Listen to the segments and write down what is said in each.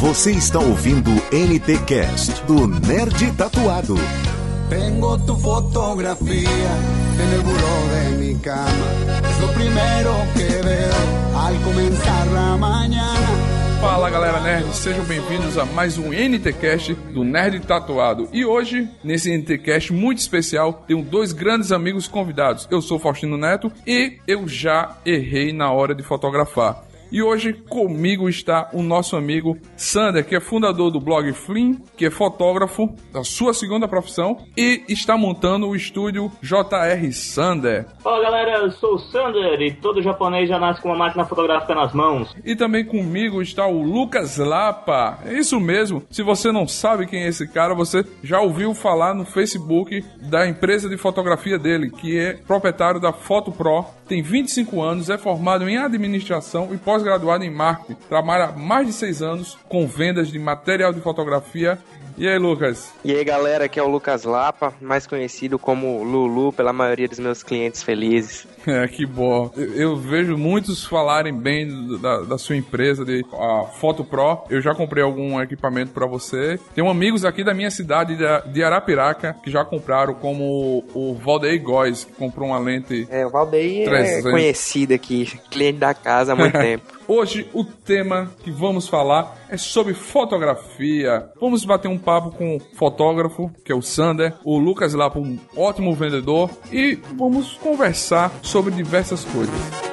Você está ouvindo NT Cast do Nerd Tatuado. Tengo tu fotografía en el buró de mi cama. Es lo primero que veo al comenzar la mañana. Fala galera nerd, sejam bem-vindos a mais um NTcast do Nerd Tatuado. E hoje, nesse NTcast muito especial, tenho dois grandes amigos convidados. Eu sou Faustino Neto e eu já errei na hora de fotografar. E hoje comigo está o nosso amigo Sander, que é fundador do blog Flim, que é fotógrafo da sua segunda profissão e está montando o estúdio JR Sander. Fala galera, eu sou o Sander e todo japonês já nasce com uma máquina fotográfica nas mãos. E também comigo está o Lucas Lapa. É isso mesmo. Se você não sabe quem é esse cara, você já ouviu falar no Facebook da empresa de fotografia dele, que é proprietário da Foto Pro, tem 25 anos, é formado em administração e pós-graduado em marketing. Trabalha há mais de 6 anos com vendas de material de fotografia e aí, Lucas? E aí, galera, aqui é o Lucas Lapa, mais conhecido como Lulu pela maioria dos meus clientes felizes. É, que bom. Eu, eu vejo muitos falarem bem da, da, sua empresa, de a Foto Pro. Eu já comprei algum equipamento para você. Tenho amigos aqui da minha cidade de Arapiraca que já compraram, como o Valdeir Góes, que comprou uma lente. É, o Valdeir é conhecido aqui, cliente da casa há muito tempo. Hoje o tema que vamos falar é sobre fotografia. Vamos bater um papo com o fotógrafo, que é o Sander, o Lucas lá, um ótimo vendedor, e vamos conversar sobre diversas coisas.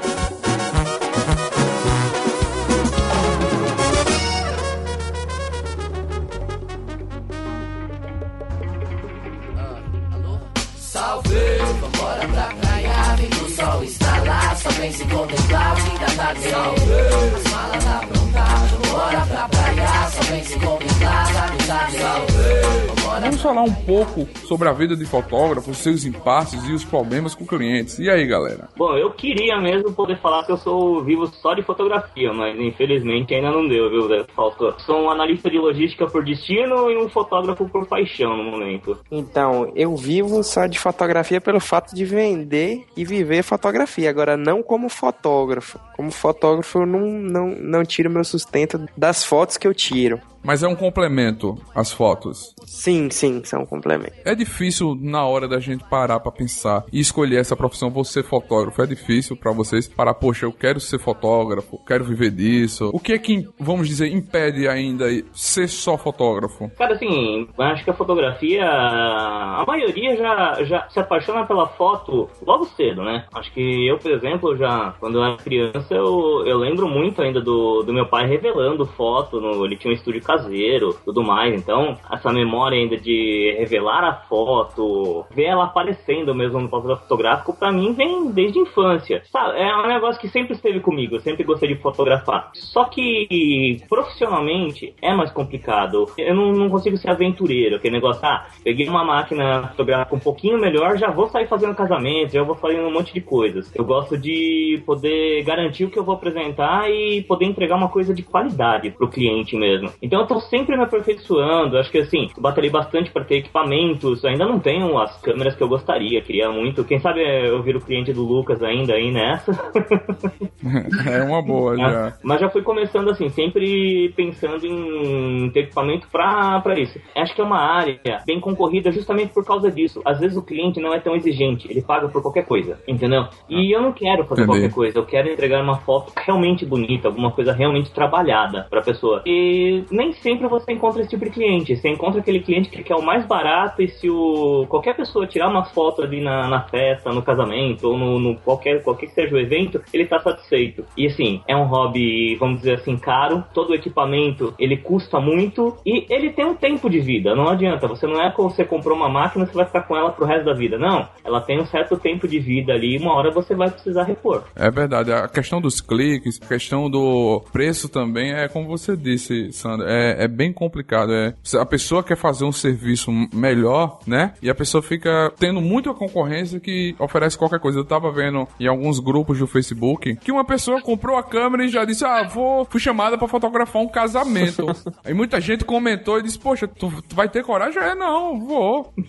Falar um pouco sobre a vida de fotógrafo, os seus impasses e os problemas com clientes. E aí, galera? Bom, eu queria mesmo poder falar que eu sou vivo só de fotografia, mas infelizmente ainda não deu, viu, Faltou. Sou um analista de logística por destino e um fotógrafo por paixão no momento. Então, eu vivo só de fotografia pelo fato de vender e viver fotografia. Agora, não como fotógrafo. Como fotógrafo, eu não, não, não tiro meu sustento das fotos que eu tiro. Mas é um complemento as fotos. Sim, sim, são um complemento. É difícil na hora da gente parar para pensar e escolher essa profissão, você fotógrafo. É difícil para vocês parar, poxa, eu quero ser fotógrafo, quero viver disso. O que é que, vamos dizer, impede ainda ser só fotógrafo? Cara, assim, acho que a fotografia, a maioria já, já se apaixona pela foto logo cedo, né? Acho que eu, por exemplo, já, quando eu era criança, eu, eu lembro muito ainda do, do meu pai revelando foto, no, ele tinha um estúdio caseiro, tudo mais. Então, essa memória ainda de revelar a foto, ver ela aparecendo mesmo no papel fotográfico, para mim vem desde a infância. Sabe, é um negócio que sempre esteve comigo, eu sempre gostei de fotografar. Só que profissionalmente é mais complicado. Eu não, não consigo ser aventureiro, aquele negócio, ah, peguei uma máquina fotográfica um pouquinho melhor, já vou sair fazendo casamento, já vou fazendo um monte de coisas. Eu gosto de poder garantir o que eu vou apresentar e poder entregar uma coisa de qualidade pro cliente mesmo. Então eu tô sempre me aperfeiçoando. Acho que assim, batalhei bastante para ter equipamentos. Ainda não tenho as câmeras que eu gostaria, queria muito. Quem sabe eu viro cliente do Lucas ainda aí nessa. é uma boa já. Mas já fui começando assim, sempre pensando em ter equipamento pra, pra isso. Acho que é uma área bem concorrida justamente por causa disso. Às vezes o cliente não é tão exigente, ele paga por qualquer coisa, entendeu? E eu não quero fazer Entendi. qualquer coisa, eu quero entregar uma foto realmente bonita, alguma coisa realmente trabalhada pra pessoa. E nem sempre você encontra esse tipo de cliente. Você encontra aquele cliente que quer o mais barato e se o qualquer pessoa tirar uma foto ali na, na festa, no casamento ou no, no, qualquer qualquer que seja o evento, ele está satisfeito. E assim, é um hobby, vamos dizer assim, caro. Todo o equipamento ele custa muito e ele tem um tempo de vida. Não adianta. Você não é como você comprou uma máquina você vai ficar com ela pro resto da vida. Não. Ela tem um certo tempo de vida ali. E uma hora você vai precisar repor. É verdade. A questão dos cliques, a questão do preço também é como você disse, Sandra. É é, é, bem complicado. É, a pessoa quer fazer um serviço melhor, né? E a pessoa fica tendo muita concorrência que oferece qualquer coisa. Eu tava vendo em alguns grupos do Facebook que uma pessoa comprou a câmera e já disse: Ah, vou, fui chamada para fotografar um casamento. Aí muita gente comentou e disse: Poxa, tu, tu vai ter coragem? É, não, vou.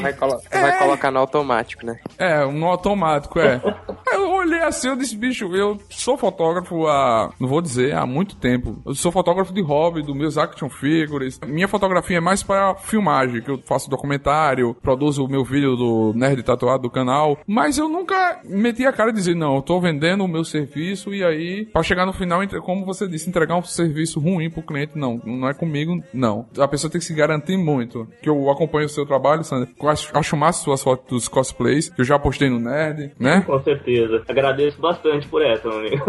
Vai, colo é. vai colocar no automático, né? É, no automático, é. foi assim, eu disse, bicho, eu sou fotógrafo há, não vou dizer, há muito tempo. Eu sou fotógrafo de hobby, dos meus action figures. Minha fotografia é mais para filmagem, que eu faço documentário, produzo o meu vídeo do Nerd Tatuado do canal, mas eu nunca meti a cara e dizer, não, eu tô vendendo o meu serviço e aí, para chegar no final, como você disse, entregar um serviço ruim pro cliente, não, não é comigo, não. A pessoa tem que se garantir muito. Que eu acompanho o seu trabalho, Sandra, acho, acho massa suas fotos dos cosplays, que eu já postei no Nerd, né? Com certeza. Agradeço bastante por essa, meu amigo.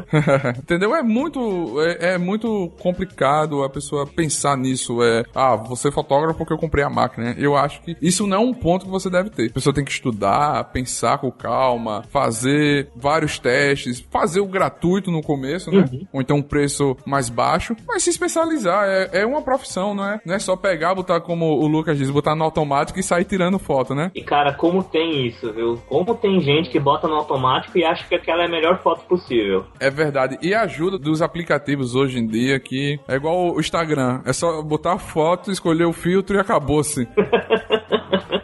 Entendeu? É muito, é, é, muito complicado a pessoa pensar nisso. É, ah, você é fotógrafo porque eu comprei a máquina. Eu acho que isso não é um ponto que você deve ter. A pessoa tem que estudar, pensar com calma, fazer vários testes, fazer o gratuito no começo, né? Uhum. Ou então um preço mais baixo, mas se especializar. É, é uma profissão, não é? Não é só pegar, botar como o Lucas diz, botar no automático e sair tirando foto, né? E cara, como tem isso, viu? Como tem gente que bota no automático e acha que aquela é a melhor foto possível. É verdade. E a ajuda dos aplicativos hoje em dia que é igual o Instagram. É só botar foto, escolher o filtro e acabou-se.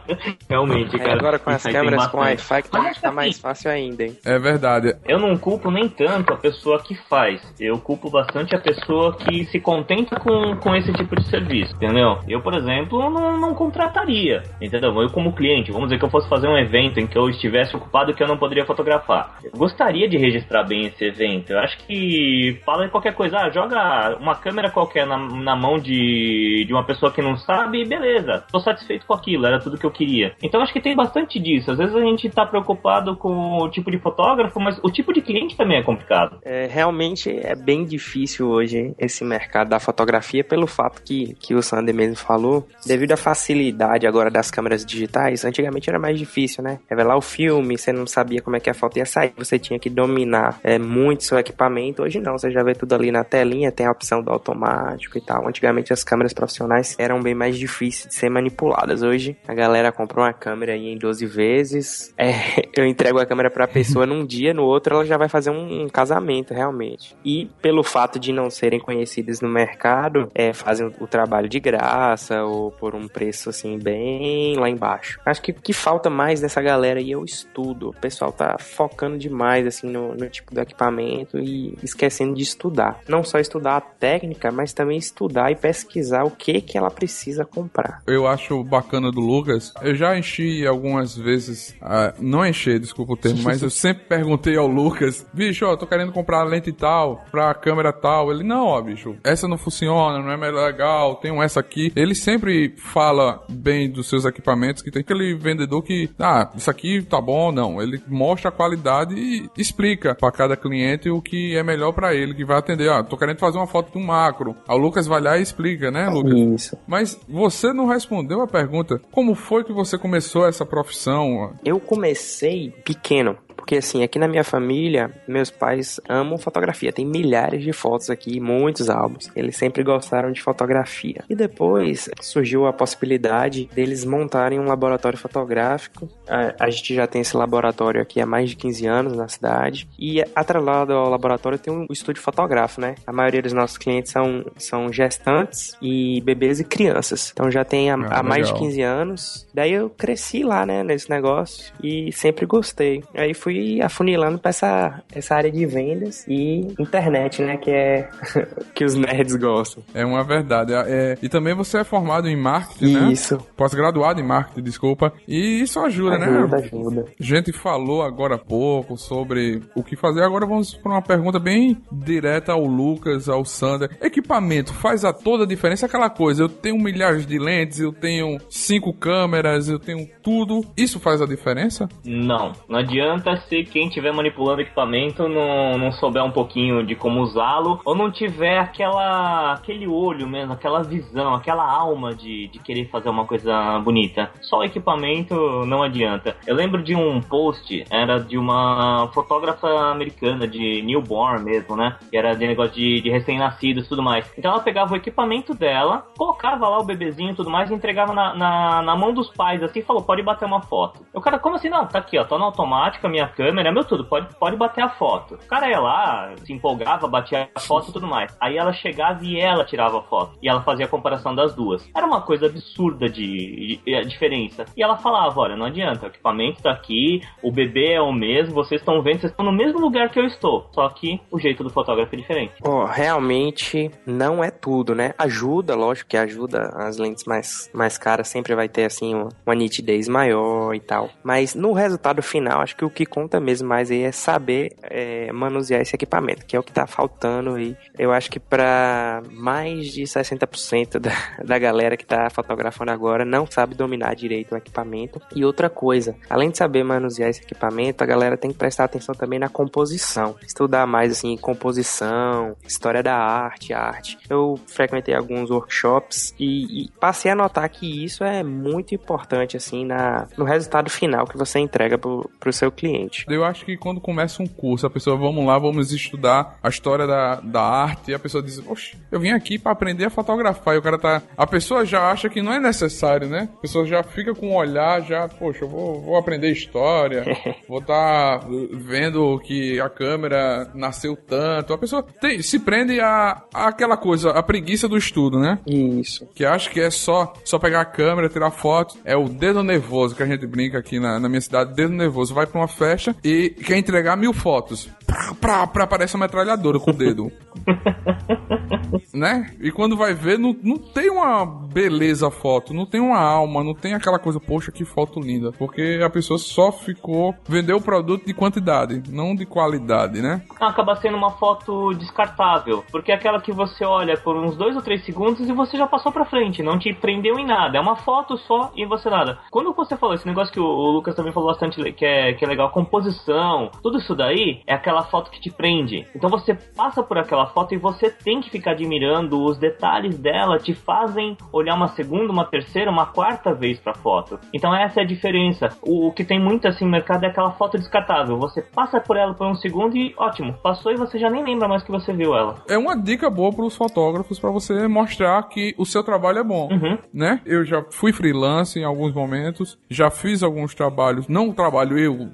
Realmente, cara. agora com as câmeras com Wi-Fi que tá, tá mais fácil ainda, hein? É verdade. Eu não culpo nem tanto a pessoa que faz. Eu culpo bastante a pessoa que se contenta com, com esse tipo de serviço, entendeu? Eu, por exemplo, não, não contrataria, entendeu? Eu como cliente, vamos dizer que eu fosse fazer um evento em que eu estivesse ocupado e que eu não poderia fotografar. Eu gostaria de registrar bem esse evento. Eu acho que fala em qualquer coisa, ah, joga uma câmera qualquer na, na mão de, de uma pessoa que não sabe, beleza. Tô satisfeito com aquilo, era tudo que eu queria. Então acho que tem bastante disso. Às vezes a gente tá preocupado com o tipo de fotógrafo, mas o tipo de cliente também é complicado. É, realmente é bem difícil hoje esse mercado da fotografia pelo fato que, que o Sander mesmo falou, devido à facilidade agora das câmeras digitais, antigamente era mais difícil, né? Revelar o filme, você não sabia como é que a foto ia sair, você tinha que dominar é, muito seu equipamento. Hoje não, você já vê tudo ali na telinha, tem a opção do automático e tal. Antigamente as câmeras profissionais eram bem mais difíceis de ser manipuladas. Hoje a galera compra uma câmera aí em 12 vezes, é, eu entrego a câmera pra pessoa num dia, no outro ela já vai fazer um, um, casamento realmente. E pelo fato de não serem conhecidas no mercado, é, fazem o, o trabalho de graça ou por um preço assim bem lá embaixo. Acho que o que falta mais dessa galera aí é o estudo. O pessoal tá focando demais assim no, no tipo do equipamento e esquecendo de estudar. Não só estudar a técnica, mas também estudar e pesquisar o que que ela precisa comprar. Eu acho bacana do Lucas. Eu já enchi algumas vezes, uh, não enchi, desculpa o termo, mas eu sempre perguntei ao Lucas, bicho, ó, tô querendo comprar lente tal, pra câmera tal. Ele, não, ó, bicho, essa não funciona, não é mais legal, tenho essa aqui. Ele sempre fala bem dos seus equipamentos, que tem aquele vendedor que, ah, isso aqui tá bom ou não. Ele mostra a qualidade e explica para cada cliente o que é melhor para ele, que vai atender. Ah, tô querendo fazer uma foto de um macro. Aí o Lucas vai lá e explica, né, Lucas? Isso. Mas você não respondeu a pergunta, como foi que você começou essa profissão? Eu comecei pequeno porque assim, aqui na minha família, meus pais amam fotografia. Tem milhares de fotos aqui, muitos álbuns. Eles sempre gostaram de fotografia. E depois surgiu a possibilidade deles montarem um laboratório fotográfico. A, a gente já tem esse laboratório aqui há mais de 15 anos na cidade. E atrelado ao laboratório tem um estúdio fotográfico, né? A maioria dos nossos clientes são, são gestantes e bebês e crianças. Então já tem há, ah, mais de 15 anos. Daí eu cresci lá, né, nesse negócio e sempre gostei. Aí fui fui afunilando para essa, essa área de vendas e internet, né? Que é que os nerds gostam. É uma verdade. É, é, e também você é formado em marketing, né? Isso. Pós-graduado em marketing, desculpa. E isso ajuda, ajuda né? Ajuda, ajuda. A gente falou agora há pouco sobre o que fazer. Agora vamos para uma pergunta bem direta ao Lucas, ao Sander. Equipamento faz a toda a diferença? Aquela coisa, eu tenho milhares de lentes, eu tenho cinco câmeras, eu tenho tudo. Isso faz a diferença? Não. Não adianta se quem estiver manipulando equipamento não, não souber um pouquinho de como usá-lo, ou não tiver aquela aquele olho mesmo, aquela visão, aquela alma de, de querer fazer uma coisa bonita. Só o equipamento não adianta. Eu lembro de um post, era de uma fotógrafa americana, de newborn mesmo, né? Que era de negócio de, de recém-nascidos e tudo mais. Então ela pegava o equipamento dela, colocava lá o bebezinho e tudo mais, e entregava na, na, na mão dos pais assim e falou: pode bater uma foto. O cara, como assim? Não, tá aqui, ó, tá no automático, a minha câmera, meu tudo, pode, pode bater a foto. O cara ia lá, se empolgava, batia a foto e tudo mais. Aí ela chegava e ela tirava a foto. E ela fazia a comparação das duas. Era uma coisa absurda de, de, diferença. E ela falava: olha, não adianta, o equipamento tá aqui, o bebê é o mesmo, vocês estão vendo, vocês estão no mesmo lugar que eu estou. Só que o jeito do fotógrafo é diferente. Ó, realmente não é tudo, né? Ajuda, lógico que ajuda. As lentes mais, mais caras sempre vai ter, assim, uma, uma nitidez maior e tal. Mas no resultado final, acho que o que conta mesmo mais aí é saber é, manusear esse equipamento, que é o que tá faltando aí. Eu acho que para mais de 60% da, da galera que tá fotografando agora não sabe dominar direito o equipamento. E outra coisa, além de saber manusear esse equipamento, a galera tem que prestar atenção também na composição. Estudar mais, assim, composição, história da arte, arte. Eu frequentei alguns workshops e, e passei a notar que isso é muito importante, assim, na, no resultado final que você entrega pro, pro seu cliente. Eu acho que quando começa um curso, a pessoa, vamos lá, vamos estudar a história da, da arte, e a pessoa diz, oxe, eu vim aqui para aprender a fotografar, e o cara tá... A pessoa já acha que não é necessário, né? A pessoa já fica com o um olhar, já, poxa, eu vou, vou aprender história, vou estar tá vendo que a câmera nasceu tanto. A pessoa tem, se prende a, a, aquela coisa, a preguiça do estudo, né? Isso. Que acha que é só, só pegar a câmera, tirar foto. É o dedo nervoso que a gente brinca aqui na, na minha cidade, dedo nervoso. Vai pra uma festa e quer entregar mil fotos. Pra, pra, pra uma metralhadora com o dedo. né? E quando vai ver, não, não tem uma beleza foto, não tem uma alma, não tem aquela coisa, poxa, que foto linda. Porque a pessoa só ficou. Vendeu o produto de quantidade, não de qualidade, né? Acaba sendo uma foto descartável. Porque é aquela que você olha por uns dois ou três segundos e você já passou pra frente, não te prendeu em nada. É uma foto só e você nada. Quando você falou esse negócio que o, o Lucas também falou bastante, que é, que é legal, composição, tudo isso daí é aquela foto que te prende. Então você passa por aquela foto e você tem que ficar admirando os detalhes dela, te fazem olhar uma segunda, uma terceira, uma quarta vez pra foto. Então essa é a diferença. O, o que tem muito assim no mercado é aquela foto descartável. Você passa por ela por um segundo e ótimo, passou e você já nem lembra mais que você viu ela. É uma dica boa para os fotógrafos para você mostrar que o seu trabalho é bom, uhum. né? Eu já fui freelance em alguns momentos, já fiz alguns trabalhos, não trabalho eu,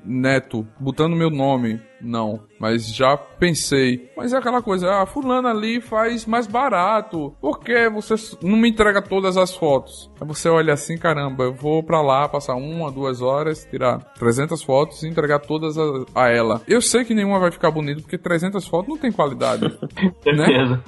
Botando meu nome não, mas já pensei. Mas é aquela coisa, ah, fulano ali faz mais barato. Por que você não me entrega todas as fotos? Aí você olha assim, caramba, eu vou pra lá passar uma, duas horas, tirar 300 fotos e entregar todas a, a ela. Eu sei que nenhuma vai ficar bonita porque 300 fotos não tem qualidade. né?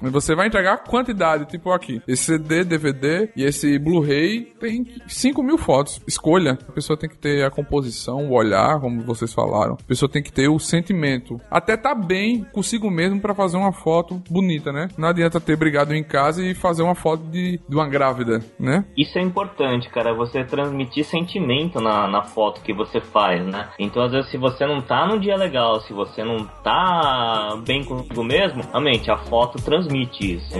Mas você vai entregar a quantidade, tipo aqui. Esse CD, DVD e esse Blu-ray tem 5 mil fotos. Escolha. A pessoa tem que ter a composição, o olhar, como vocês falaram. A pessoa tem que ter o sentimento. Até tá bem consigo mesmo para fazer uma foto bonita, né? Não adianta ter brigado em casa e fazer uma foto de, de uma grávida, né? Isso é importante, cara. Você transmitir sentimento na, na foto que você faz, né? Então, às vezes, se você não tá num dia legal, se você não tá bem consigo mesmo, realmente a foto transmite isso.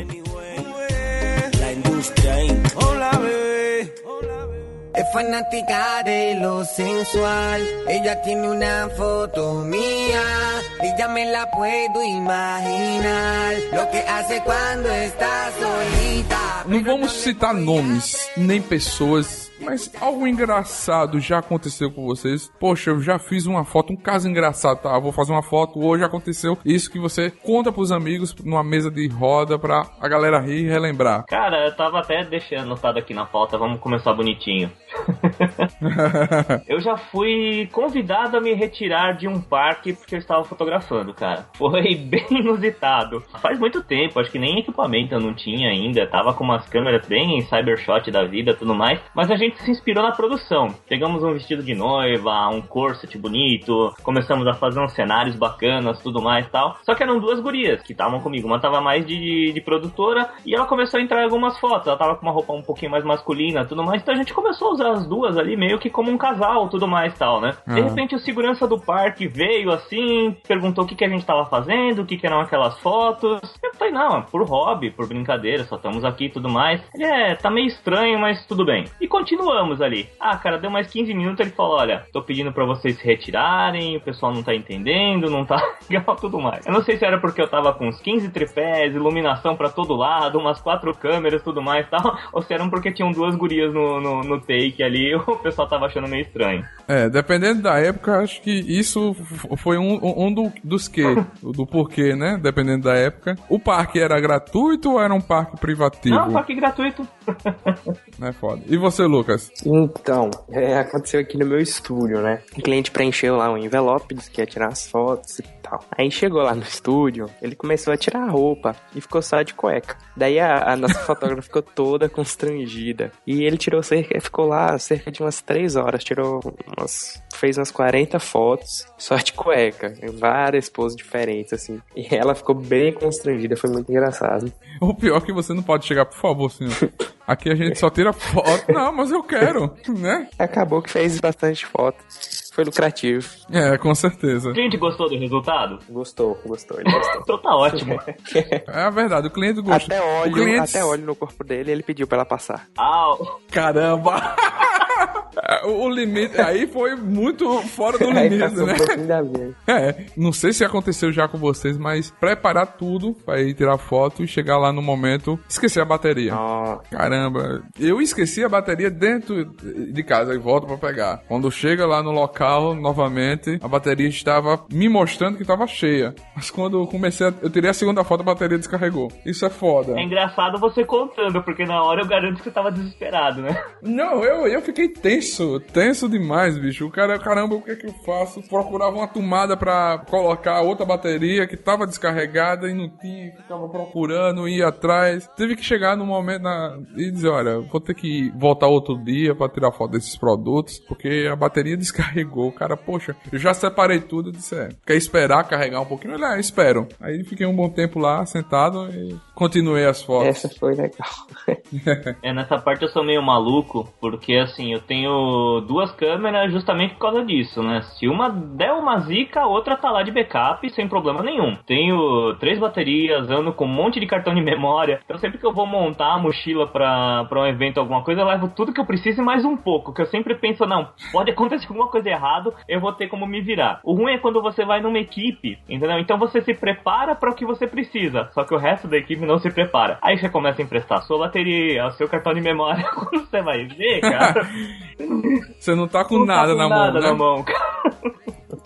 Es fanática de lo sensual. Ella tiene una foto mía. Y ya me la puedo imaginar. Lo que hace cuando está solita. Não vamos citar nomes, nem pessoas mas algo engraçado já aconteceu com vocês? Poxa, eu já fiz uma foto, um caso engraçado, tá? vou fazer uma foto, hoje aconteceu isso que você conta pros amigos numa mesa de roda pra a galera rir e relembrar. Cara, eu tava até deixando anotado aqui na pauta, vamos começar bonitinho. eu já fui convidado a me retirar de um parque porque eu estava fotografando, cara. Foi bem inusitado. Faz muito tempo, acho que nem equipamento eu não tinha ainda. Tava com umas câmeras bem cybershot da vida tudo mais. Mas a gente se inspirou na produção. Pegamos um vestido de noiva, um corset bonito, começamos a fazer uns cenários bacanas, tudo mais tal. Só que eram duas gurias que estavam comigo. Uma tava mais de, de produtora e ela começou a entrar em algumas fotos. Ela tava com uma roupa um pouquinho mais masculina, tudo mais. Então a gente começou a usar as duas ali meio que como um casal, tudo mais tal, né? Uhum. De repente o segurança do parque veio assim, perguntou o que, que a gente tava fazendo, o que, que eram aquelas fotos. Eu falei, não, por hobby, por brincadeira, só estamos aqui e tudo mais. Ele é, tá meio estranho, mas tudo bem. E continuamos ali. Ah, cara, deu mais 15 minutos, ele falou, olha, tô pedindo para vocês se retirarem, o pessoal não tá entendendo, não tá legal, tudo mais. Eu não sei se era porque eu tava com uns 15 tripés, iluminação para todo lado, umas quatro câmeras, tudo mais tal, ou se eram porque tinham duas gurias no, no, no take que ali o pessoal tava achando meio estranho. É, dependendo da época, acho que isso foi um, um do- dos que, do porquê, né? Dependendo da época. O parque era gratuito ou era um parque privativo? Não, parque gratuito. É foda. E você, Lucas? Então, é, aconteceu aqui no meu estúdio, né? O cliente preencheu lá um envelope, disse que ia tirar as fotos e tal. Aí chegou lá no estúdio, ele começou a tirar a roupa e ficou só de cueca. Daí a, a nossa fotógrafa ficou toda constrangida. E ele tirou cerca, ficou lá cerca de umas três horas, tirou umas, fez umas 40 fotos só de cueca, em várias poses diferentes, assim. E ela ficou bem constrangida, foi muito engraçado. O pior é que você não pode chegar, por favor, senhor. Aqui a gente só tira foto. Não, mas eu quero, né? Acabou que fez bastante foto. Foi lucrativo. É, com certeza. A gente gostou do resultado? Gostou, gostou, ele gostou. Então tá ótimo. É a verdade, o cliente gosta. Até o óleo, cliente... até óleo no corpo dele, ele pediu pra ela passar. Ah, Caramba! É, o limite aí foi muito fora do limite, né? É, não sei se aconteceu já com vocês, mas preparar tudo pra ir tirar foto e chegar lá no momento, esquecer a bateria. Caramba, eu esqueci a bateria dentro de casa e volto pra pegar. Quando chega lá no local, novamente, a bateria estava me mostrando que estava cheia. Mas quando eu comecei, a, eu tirei a segunda foto, a bateria descarregou. Isso é foda. é engraçado você contando, porque na hora eu garanto que você tava desesperado, né? Não, eu, eu fiquei tenso, tenso demais, bicho. O cara, caramba, o que é que eu faço? Procurava uma tomada pra colocar outra bateria que tava descarregada e não tinha, ficava procurando, ia atrás. Teve que chegar no momento na, e dizer, olha, vou ter que voltar outro dia pra tirar foto desses produtos, porque a bateria descarregou. O cara, poxa, eu já separei tudo, eu disse, é, quer esperar carregar um pouquinho? Olha, espero. Aí fiquei um bom tempo lá, sentado e continuei as fotos. essa foi legal. É, nessa parte eu sou meio maluco, porque assim, eu tenho duas câmeras justamente por causa disso, né? Se uma der uma zica, a outra tá lá de backup sem problema nenhum. Tenho três baterias, ando com um monte de cartão de memória. Então sempre que eu vou montar a mochila pra, pra um evento, alguma coisa, eu levo tudo que eu preciso e mais um pouco. Que eu sempre penso, não, pode acontecer alguma coisa errado, eu vou ter como me virar. O ruim é quando você vai numa equipe, entendeu? Então você se prepara para o que você precisa, só que o resto da equipe não se prepara. Aí você começa a emprestar a sua bateria, o seu cartão de memória. Quando você vai ver, cara, Você não tá com não tá nada com na nada mão, né? na mão, cara.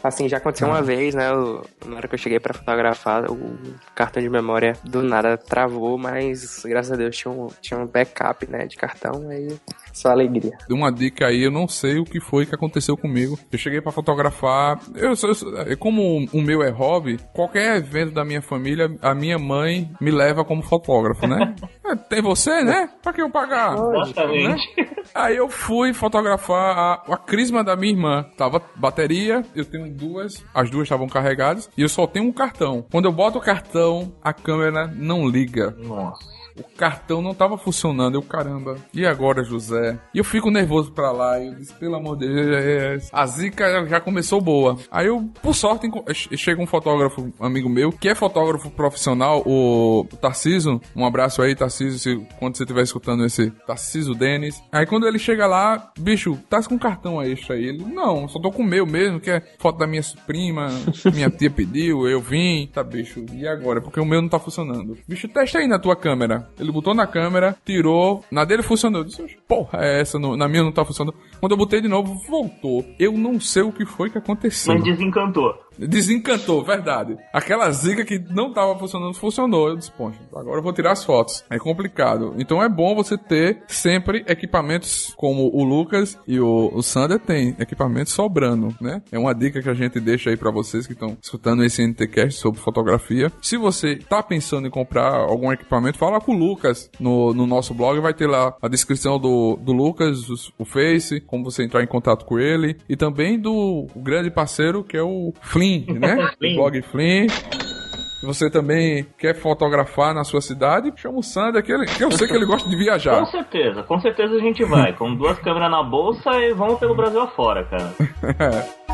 Assim, já aconteceu uma vez, né? eu- na hora que eu cheguei pra fotografar, o cartão de memória do nada travou, mas graças a Deus tinha um, tinha um backup, né? De cartão, aí só alegria. Dei uma dica aí, eu não sei o que foi que aconteceu comigo. Eu cheguei pra fotografar. Eu, sou- eu é como o meu é hobby, qualquer evento da minha família, a minha mãe me leva como fotógrafo, né? É, Tem você, né? Pra que eu pagar? Exatamente. Aí eu fui fotografar a, a crisma da minha irmã. Tava bateria, eu tenho duas, as duas estavam carregadas e eu só tenho um cartão. Quando eu boto o cartão, a câmera não liga. Nossa. O cartão não tava funcionando, eu caramba. E agora, José? E eu fico nervoso pra lá. Eu disse, pelo amor de Deus, a zica já começou boa. Aí eu, por sorte, che- chega um fotógrafo, amigo meu, que é fotógrafo profissional, o Tarciso. Um abraço aí, Tarciso, se, quando você estiver escutando esse Tarciso Denis. Aí quando ele chega lá, bicho, tá com cartão extra aí? Ele, não, só tô com o meu mesmo, que é foto da minha prima, minha tia pediu, eu vim. Tá, bicho, e agora? Porque o meu não tá funcionando. Bicho, testa aí na tua câmera. Ele botou na câmera, tirou, na dele funcionou. Eu disse, "Oxe, porra, é essa? Na minha não tá funcionando. Quando eu botei de novo, voltou. Eu não sei o que foi que aconteceu. Mas desencantou. Desencantou, verdade. Aquela zica que não tava funcionando, funcionou. Eu disse, poxa, agora eu vou tirar as fotos. É complicado. Então é bom você ter sempre equipamentos como o Lucas e o, o Sander tem, equipamentos sobrando, né? É uma dica que a gente deixa aí pra vocês que estão escutando esse NTCast sobre fotografia. Se você tá pensando em comprar algum equipamento, fala com o Lucas no, no nosso blog, vai ter lá a descrição do, do Lucas, o Face, como você entrar em contato com ele, e também do grande parceiro que é o Flynn, né? Flynn. blog Flynn. Se você também quer fotografar na sua cidade, chama o Sander, que, ele, que eu sei que ele gosta de viajar. Com certeza, com certeza a gente vai. Com duas câmeras na bolsa e vamos pelo Brasil afora, cara.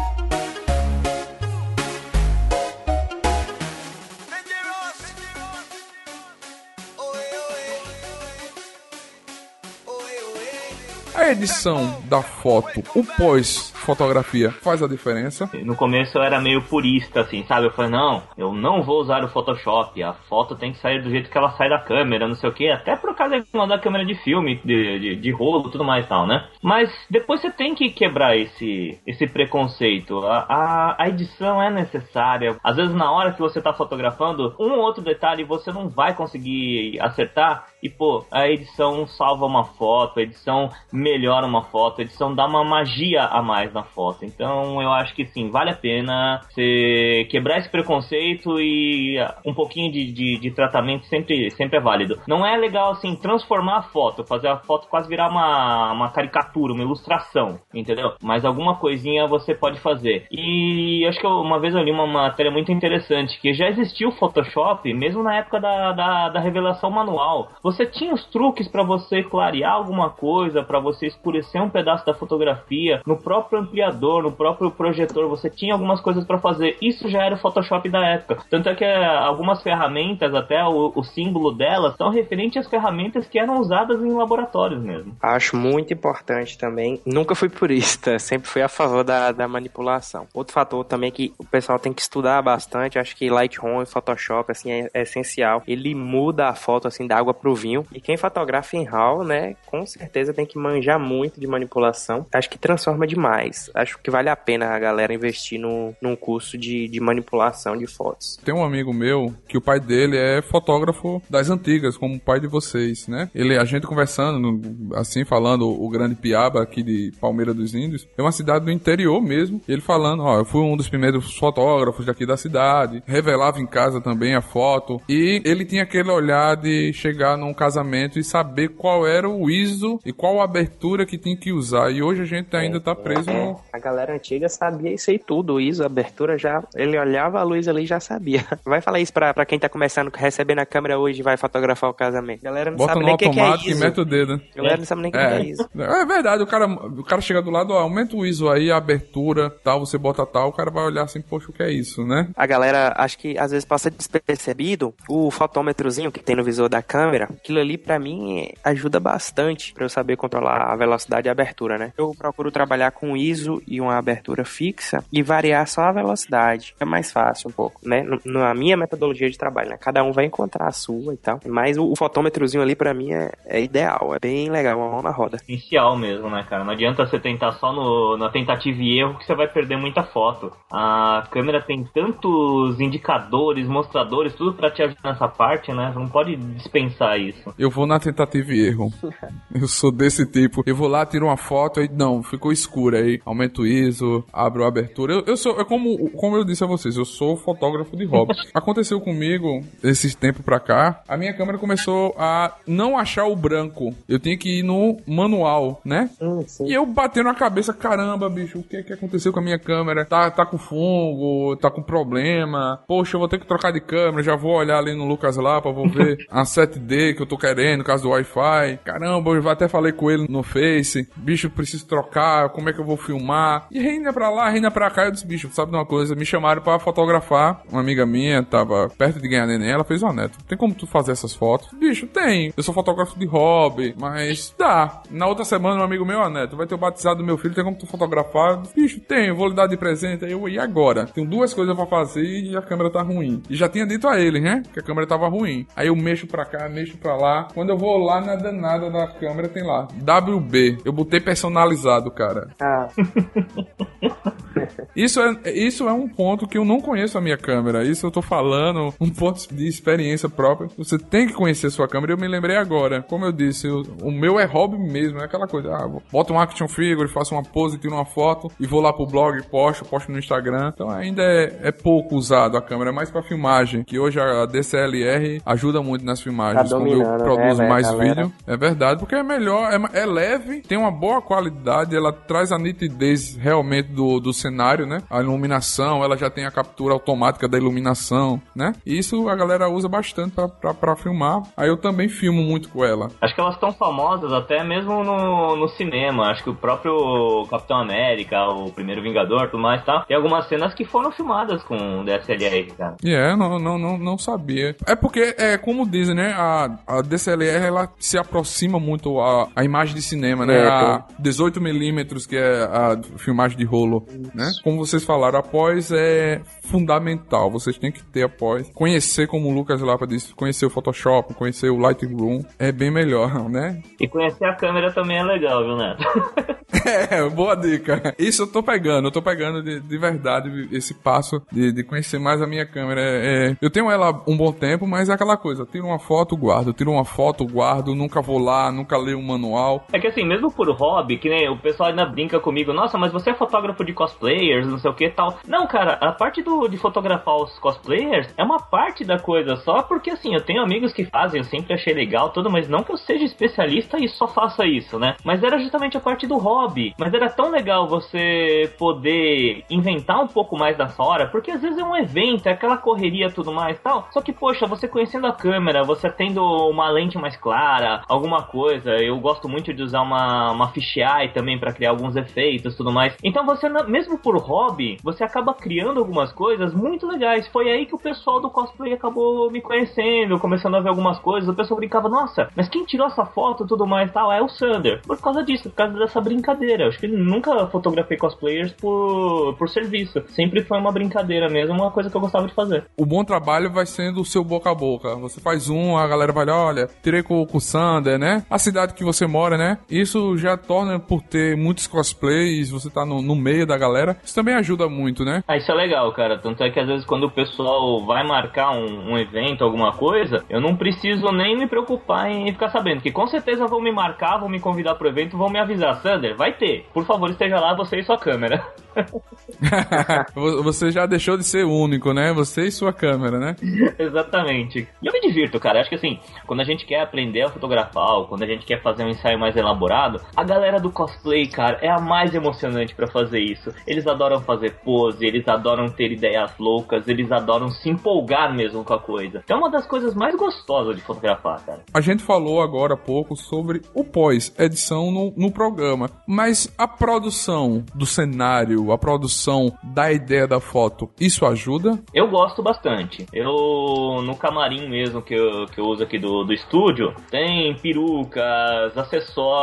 A edição da foto, o pós fotografia faz a diferença. No começo eu era meio purista, assim, sabe? Eu falei, não, eu não vou usar o Photoshop, a foto tem que sair do jeito que ela sai da câmera, não sei o que, até por causa da câmera de filme, de, de, de rolo tudo mais e tal, né? Mas depois você tem que quebrar esse, esse preconceito. A, a, a edição é necessária. Às vezes na hora que você tá fotografando, um ou outro detalhe você não vai conseguir acertar e, pô, a edição salva uma foto, a edição melhora uma foto, a edição dá uma magia a mais na foto. Então eu acho que sim, vale a pena você quebrar esse preconceito e um pouquinho de, de, de, tratamento sempre, sempre é válido. Não é legal assim transformar a foto, fazer a foto quase virar uma, uma caricatura, uma ilustração, entendeu? Mas alguma coisinha você pode fazer. E acho que eu, uma vez eu li uma matéria muito interessante que já existiu o Photoshop, mesmo na época da, da, da revelação manual. Você tinha os truques para você clarear alguma coisa, para você escurecer um pedaço da fotografia, no próprio ampliador, no próprio projetor, você tinha algumas coisas para fazer. Isso já era o Photoshop da época. Tanto é que eh, algumas ferramentas, até o, o símbolo delas, são referentes às ferramentas que eram usadas em laboratórios mesmo. Acho muito importante também. Nunca fui purista, sempre fui a favor da, da manipulação. Outro fator também que o pessoal tem que estudar bastante. Acho que Lightroom e Photoshop assim é, é essencial. Ele muda a foto assim da água pro vinho. E quem fotografa em RAW, né, com certeza tem que manjar muito de manipulação. Acho que transforma demais. Acho que vale a pena a galera investir no, num curso de, de manipulação de fotos. Tem um amigo meu que o pai dele é fotógrafo das antigas, como o pai de vocês, né? Ele, a gente conversando, assim, falando o grande Piaba aqui de Palmeira dos Índios, é uma cidade do interior mesmo. Ele falando, ó, eu fui um dos primeiros fotógrafos daqui da cidade, revelava em casa também a foto e ele tinha aquele olhar de chegar num casamento e saber qual era o ISO e qual a abertura que tinha que usar. E hoje a gente ainda tá preso é, no... A galera antiga sabia isso aí tudo, o ISO, a abertura já, ele olhava a luz ali e já sabia. Vai falar isso pra, pra quem tá começando, recebendo a câmera hoje e vai fotografar o casamento. Galera não Bota sabe nem o que, que é ISO. e mete o dedo. Galera não sabe nem o é. que é ISO. É verdade, o cara, o cara chega do lado, ó, aumenta o ISO aí, a abertura, tal, você bota tal, o cara vai olhar assim, poxa, o que é isso, né? A galera, acho que às vezes passa despercebido o fotômetrozinho que tem no visor da câmera, aquilo ali para mim ajuda bastante para eu saber controlar a velocidade e a abertura, né? Eu procuro trabalhar com ISO e uma abertura fixa e variar só a velocidade. É mais fácil um pouco, né? Na minha metodologia de trabalho, né? Cada um vai encontrar a sua e tal. Mas o, fotômetrozinho ali para mim é, é, ideal, é bem legal, uma mão na roda. Essencial mesmo, né, cara? Não adianta você tentar só no, na tentativa e erro que você vai perder muita foto. A câmera tem tantos indicadores, mostradores, tudo para te ajudar nessa parte, né? Você não pode dispensar isso. Eu vou na tentativa e erro. eu sou desse tipo. Eu vou lá, tiro uma foto e não, ficou escura aí. Aumento o ISO, abro a abertura. Eu, eu sou, é como, como eu disse a vocês, eu sou fotógrafo de hobby. Aconteceu comigo esse tempo pra cá, a minha câmera começou a não achar o branco. Eu tinha que ir no manual, né? Hum, e eu batendo na cabeça, caramba, bicho, o que que aconteceu com a minha câmera? Tá, tá com fungo, tá com problema. Poxa, eu vou ter que trocar de câmera, já vou olhar ali no Lucas Lapa, vou ver a 7D que eu tô querendo, no caso do Wi-Fi. Caramba, eu até falei com ele no Face. Bicho, preciso trocar, como é que eu vou filmar? E reina pra lá, reina pra cá. Eu disse, bicho, sabe de uma coisa? Me chamaram pra fotografar. Uma amiga minha tava perto de ganhar neném, ela fez, ó, oh, Neto, tem como tu fazer essas fotos? Bicho, tem. Eu sou fotógrafo de hobby, mas dá. Na outra semana, um amigo meu, ó, oh, Neto, vai ter o batizado do meu filho, tem como tu fotografar? Bicho, tem, vou lhe dar de presente. Aí eu, e agora? Tenho duas coisas pra fazer e a câmera tá ruim. E já tinha dito a ele, né? Que a câmera tava ruim. Aí eu mexo pra cá, mexo pra lá. Quando eu vou lá na danada da câmera, tem lá, WB. Eu botei personalizado, cara. Ah. Isso é, isso é um ponto que eu não conheço a minha câmera. Isso eu tô falando, um ponto de experiência própria. Você tem que conhecer sua câmera. Eu me lembrei agora. Como eu disse, eu, o meu é hobby mesmo. É aquela coisa. Ah, boto um action figure, faço uma pose, tiro uma foto e vou lá pro blog, posto, posto no Instagram. Então ainda é, é pouco usado a câmera, é mais pra filmagem. Que hoje a DCLR ajuda muito nas filmagens. Tá Como eu dominando, produzo né, mais galera? vídeo. É verdade, porque é melhor, é, é leve, tem uma boa qualidade, ela traz a nitidez realmente do, do cenário, né? A iluminação, ela já tem a captura automática da iluminação, né? E isso a galera usa bastante pra filmar. Aí eu também filmo muito com ela. Acho que elas estão famosas até mesmo no, no cinema. Acho que o próprio Capitão América, o primeiro Vingador, tudo mais, tá? Tem algumas cenas que foram filmadas com DSLR, cara. E é, não, não, não, não sabia. É porque, é como dizem, né? A, a DSLR, ela se aproxima muito a, a imagem de cinema, né? É, a 18mm, que é a, a filmagem de rolo, né? Como vocês falaram, após é fundamental. Vocês têm que ter após. Conhecer, como o Lucas Lapa disse, conhecer o Photoshop, conhecer o Lightroom, é bem melhor, né? E conhecer a câmera também é legal, viu, Neto? É, boa dica. Isso eu tô pegando, eu tô pegando de, de verdade esse passo de, de conhecer mais a minha câmera. É, é, eu tenho ela um bom tempo, mas é aquela coisa, tiro uma foto, guardo, tiro uma foto, guardo, nunca vou lá, nunca leio um manual. É que assim, mesmo por hobby, que nem o pessoal ainda brinca comigo, nossa, mas você é fotógrafo de cosplayers, não sei o que tal. Não, cara, a parte do, de fotografar os cosplayers é uma parte da coisa, só porque assim, eu tenho amigos que fazem, eu sempre achei legal tudo, mas não que eu seja especialista e só faça isso, né? Mas era justamente a parte do hobby. Mas era tão legal você poder inventar um pouco mais da hora, porque às vezes é um evento, é aquela correria tudo mais tal. Só que, poxa, você conhecendo a câmera, você tendo uma lente mais clara, alguma coisa. Eu gosto muito de usar uma, uma fisheye também para criar alguns efeitos tudo mais. Então você, mesmo por hobby, você acaba criando algumas coisas muito legais. Foi aí que o pessoal do cosplay acabou me conhecendo, começando a ver algumas coisas. O pessoal brincava, nossa, mas quem tirou essa foto tudo mais tal é o Sander. Por causa disso, por causa dessa brincadeira. Acho que nunca fotografei cosplayers por, por serviço. Sempre foi uma brincadeira mesmo, uma coisa que eu gostava de fazer. O bom trabalho vai sendo o seu boca a boca. Você faz um, a galera vai, olha, tirei com, com o Sander, né? A cidade que você mora, né? Isso já torna, por ter muitos cosplays, você tá no, no meio da galera, isso também ajuda muito, né? Ah, isso é legal, cara. Tanto é que às vezes quando o pessoal vai marcar um, um evento, alguma coisa, eu não preciso nem me preocupar em ficar sabendo, que com certeza vão me marcar, vão me convidar pro evento, vão me avisar, Sander, vai ter. Por favor, esteja lá, você e sua câmera. você já deixou de ser único, né? Você e sua câmera, né? Exatamente. E eu me divirto, cara. Acho que assim, quando a gente quer aprender a fotografar, ou quando a gente quer fazer um ensaio mais elaborado, a galera do cosplay, cara, é a mais emocionante para fazer isso. Eles adoram fazer pose, eles adoram ter ideias loucas, eles adoram se empolgar mesmo com a coisa. Então é uma das coisas mais gostosas de fotografar, cara. A gente falou agora há pouco sobre o pós-edição no, no programa, mas a produção do cenário, a produção da ideia da foto, isso ajuda? Eu gosto bastante. Eu, no camarim mesmo que eu, que eu uso aqui do, do estúdio, tem perucas, acessórios,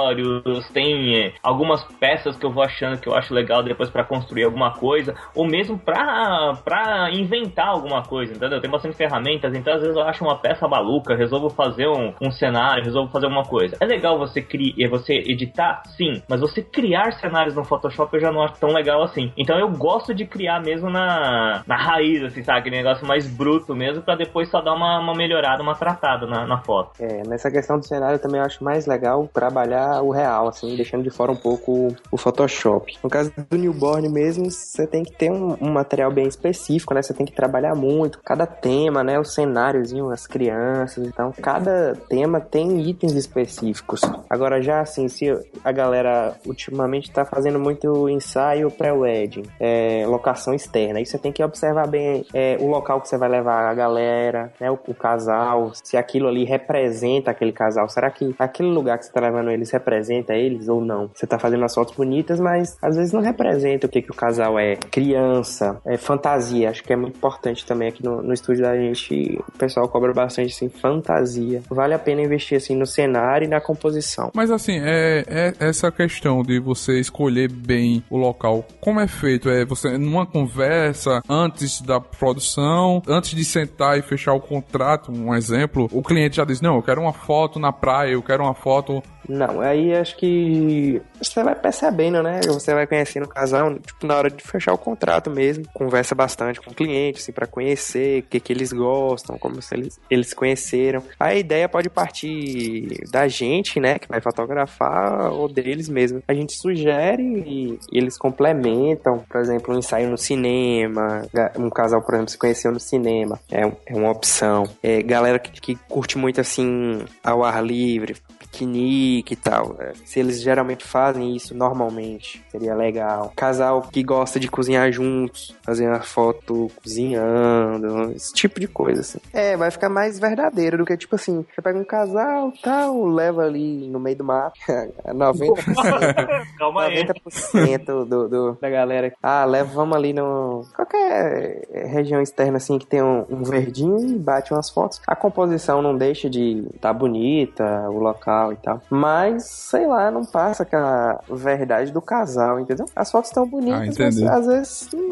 tem eh, algumas peças que eu vou achando que eu acho legal depois para construir alguma coisa, ou mesmo pra, pra inventar alguma coisa, entendeu? Tem bastante ferramentas, então às vezes eu acho uma peça maluca, resolvo fazer um, um cenário, resolvo fazer uma coisa. É legal você criar, você editar, sim, mas você criar cenários no Photoshop eu já não acho tão legal assim. Então eu gosto de criar mesmo na, na raiz, assim, sabe? Aquele negócio mais bruto mesmo, para depois só dar uma, uma melhorada, uma tratada na, na foto. É, nessa questão do cenário também eu acho mais legal trabalhar o real, assim, deixando de fora um pouco o Photoshop. No caso do newborn mesmo, você tem que ter um, um material bem específico, né? Você tem que trabalhar muito, cada tema, né? O cenáriozinho, as crianças, então cada tema tem itens específicos. Agora já assim, se a galera ultimamente tá fazendo muito ensaio pré-wedding, é, locação externa, aí você tem que observar bem é, o local que você vai levar a galera, né? O, o, casal, se aquilo ali representa aquele casal, será que aquele lugar que você tá levando eles representa eles ou não? Você tá fazendo as fotos bonitas, mas às vezes não representa o que, que o casal é. Criança, é fantasia, acho que é muito importante também aqui no, no estúdio da gente, o pessoal cobra bastante assim, fantasia. Vale a pena investir assim no cenário e na composição. Mas assim, é, é essa questão de você escolher bem o local. Como é feito? É você numa conversa antes da produção, antes de sentar e fechar o contrato, um exemplo, o cliente já diz: "Não, eu quero uma foto na praia, eu quero uma foto não, aí acho que você vai percebendo, né? Você vai conhecendo o casal, tipo, na hora de fechar o contrato mesmo. Conversa bastante com o cliente, assim, pra conhecer o que, que eles gostam, como se eles, eles conheceram. A ideia pode partir da gente, né? Que vai fotografar, ou deles mesmo. A gente sugere e, eles complementam. Por exemplo, um ensaio no cinema. Um casal, por exemplo, se conheceu no cinema. É, é uma opção. É, galera que, que curte muito, assim, ao ar livre piquenique e tal. É, se eles geralmente fazem isso normalmente, seria legal. Casal que gosta de cozinhar juntos, fazer uma foto cozinhando, esse tipo de coisa, assim. É, vai ficar mais verdadeiro do que, tipo assim, você pega um casal tal, leva ali no meio do mar, 90%, Calma aí. 90% do, do, da galera, ah, leva, vamos ali no... qualquer região externa, assim, que tem um, um verdinho e bate umas fotos. A composição não deixa de estar tá bonita, o local e tal. Mas, sei lá, não passa aquela verdade do casal, entendeu? As fotos estão bonitas, Ah, mas às vezes não,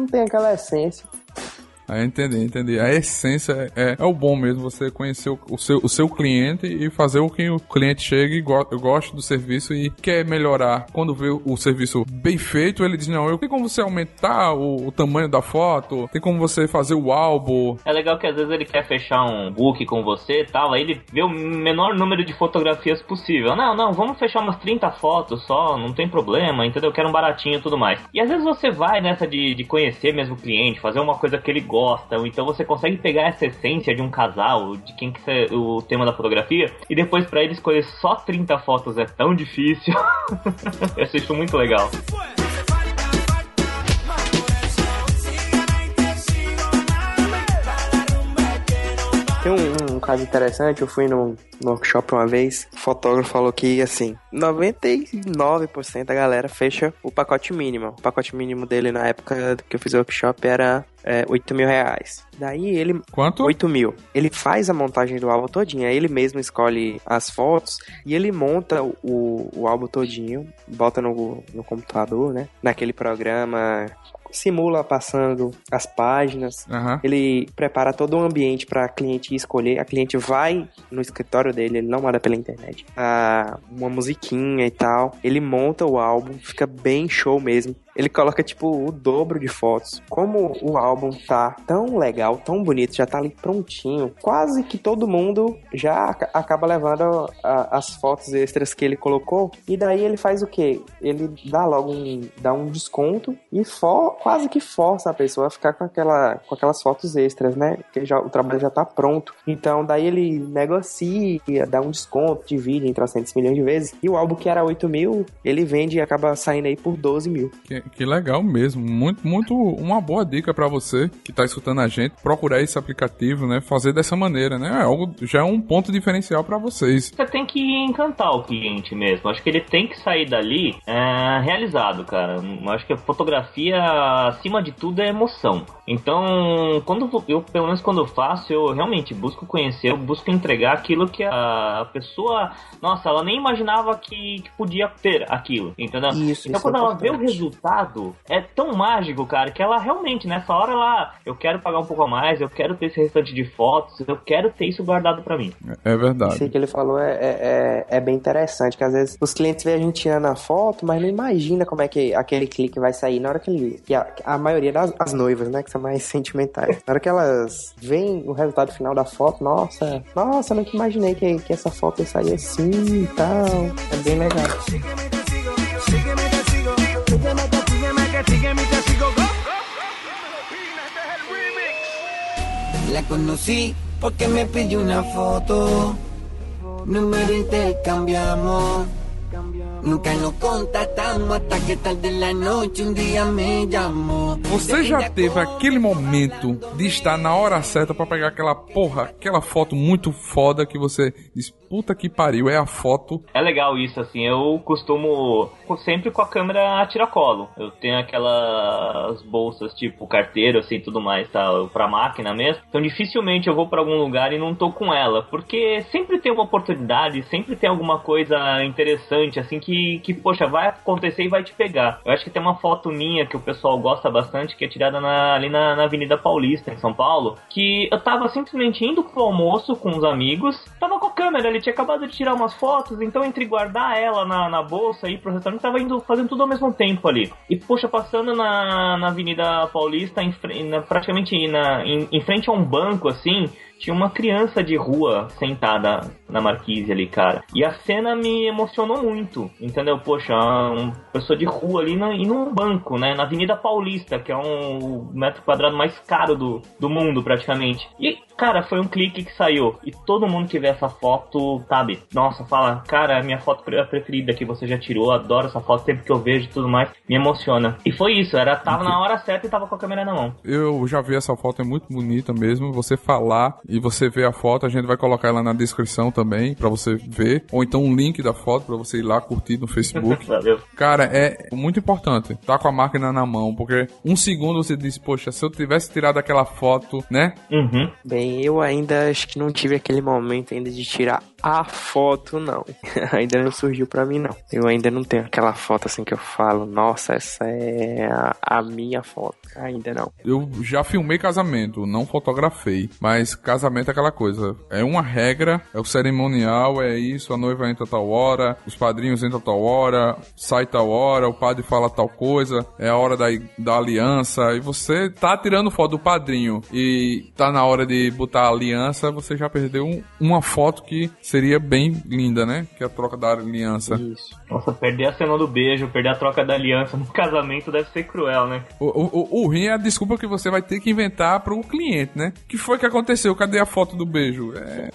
não tem aquela essência. Ah, entendi, entendi. A essência é, é o bom mesmo, você conhecer o, o seu, o seu cliente e fazer o que o cliente chegue e go, gosta do serviço e quer melhorar. Quando vê o serviço bem feito, ele diz, não, eu tem como você aumentar o, o tamanho da foto, tem como você fazer o álbum. É legal que às vezes ele quer fechar um book com você e tal, aí ele vê o menor número de fotografias possível. Não, não, vamos fechar umas 30 fotos só, não tem problema, entendeu? Eu quero um baratinho e tudo mais. E às vezes você vai nessa de, de conhecer mesmo o cliente, fazer uma coisa que ele então você consegue pegar essa essência de um casal, de quem que é o tema da fotografia, e depois pra ele escolher só 30 fotos é tão difícil. Eu acho isso muito legal. Tem um, um caso interessante, eu fui num, num workshop uma vez, o fotógrafo falou que, assim, 99% da galera fecha o pacote mínimo. O pacote mínimo dele na época que eu fiz o workshop era é, 8 mil reais. Daí ele... Quanto? 8 mil. Ele faz a montagem do álbum todinho, aí ele mesmo escolhe as fotos e ele monta o, o álbum todinho, bota no, no computador, né? Naquele programa simula passando as páginas, Aham. ele prepara todo o ambiente para a cliente escolher. A cliente vai no escritório dele, ele não manda pela internet. Ah, uma musiquinha e tal. Ele monta o álbum, fica bem show mesmo. Ele coloca, tipo, o dobro de fotos. Como o álbum tá tão legal, tão bonito, já tá ali prontinho, quase que todo mundo já ac- acaba levando a- as fotos extras que ele colocou. E daí ele faz o quê? Ele dá logo um, dá um desconto e for, quase que força a pessoa a ficar com, aquela, com aquelas fotos extras, né? Porque já, o trabalho já tá pronto. Então daí ele negocia, dá um desconto, divide em 300 milhões de vezes. E o álbum que era 8 mil, ele vende e acaba saindo aí por 12 mil. Que legal mesmo. Muito, muito uma boa dica pra você que tá escutando a gente. Procurar esse aplicativo, né? Fazer dessa maneira, né? É algo, já é um ponto diferencial pra vocês. Você tem que encantar o cliente mesmo. Acho que ele tem que sair dali é, realizado, cara. Acho que a fotografia, acima de tudo, é emoção. Então, quando eu, pelo menos quando eu faço, eu realmente busco conhecer, eu busco entregar aquilo que a pessoa, nossa, ela nem imaginava que, que podia ter aquilo, entendeu? Isso, então, isso é quando ela vê o importante. É tão mágico, cara, que ela realmente, nessa hora, ela, eu quero pagar um pouco a mais, eu quero ter esse restante de fotos, eu quero ter isso guardado pra mim. É Isso verdade. aí que ele falou é, é, é, é bem interessante, que às vezes os clientes veem a gente tirando a foto, mas não imagina como é que aquele clique vai sair na hora que ele. Que a, a maioria das as noivas, né, que são mais sentimentais. Na hora que elas veem o resultado final da foto, nossa, nossa, eu nunca imaginei que, que essa foto ia sair assim e tal. É bem legal. La conocí porque me pidió una foto. Número intercambiamos. Nunca nos contactamos hasta que tarde en la noche un día me llamó. Você já teve aquele momento de estar na hora certa pra pegar aquela porra, aquela foto muito foda que você diz, puta que pariu, é a foto. É legal isso, assim, eu costumo sempre com a câmera a tiracolo. Eu tenho aquelas bolsas tipo carteiro, assim, tudo mais, tá, pra máquina mesmo. Então dificilmente eu vou pra algum lugar e não tô com ela, porque sempre tem uma oportunidade, sempre tem alguma coisa interessante, assim, que, que poxa, vai acontecer e vai te pegar. Eu acho que tem uma foto minha que o pessoal gosta bastante, que é tirada na- ali na, na Avenida Paulista, em São Paulo, que eu tava simplesmente indo pro almoço com os amigos, tava com a câmera, ele tinha acabado de tirar umas fotos, então entre guardar ela na, na bolsa e ir pro restaurante, tava indo fazendo tudo ao mesmo tempo ali. E, poxa, passando na, na Avenida Paulista, em, na- praticamente na, em, em frente a um banco, assim, tinha uma criança de rua sentada na marquise ali, cara. E a cena me emocionou muito, entendeu? Poxa, uma pessoa de rua ali na, e num banco, né? Na Avenida Paulista, que é um metro quadrado mais caro do, do mundo, praticamente. E, cara, foi um clique que saiu. E todo mundo que vê essa foto, sabe? Nossa, fala, cara, é a minha foto pre- preferida que você já tirou, adoro essa foto, sempre que eu vejo e tudo mais, me emociona. E foi isso, era, tava na hora certa e tava com a câmera na mão. Eu já vi essa foto, é muito bonita mesmo. Você falar e você ver a foto, a gente vai colocar ela na descrição também pra você ver, ou então um link da foto pra você ir lá curtir no Facebook. Valeu. Cara, é muito importante tá com a máquina na mão, porque um segundo você diz, poxa, se eu tivesse tirado aquela foto, né? Uhum. Bem. Eu ainda acho que não tive aquele momento ainda de tirar a foto, não. ainda não surgiu pra mim, não. Eu ainda não tenho aquela foto assim que eu falo, nossa, essa é a, a minha foto. Ainda não. Eu já filmei casamento, não fotografei. Mas casamento é aquela coisa. É uma regra, é o cerimonial, é isso, a noiva entra tal hora, os padrinhos entram tal hora, sai tal hora, o padre fala tal coisa, é a hora da, da aliança. E você tá tirando foto do padrinho e tá na hora de botar a aliança, você já perdeu um, uma foto que seria bem linda, né? Que é a troca da aliança. Isso. Nossa, perder a cena do beijo, perder a troca da aliança no casamento deve ser cruel, né? O, o, o ruim é a desculpa que você vai ter que inventar pro cliente, né? que foi que aconteceu? Cadê a foto do beijo? É...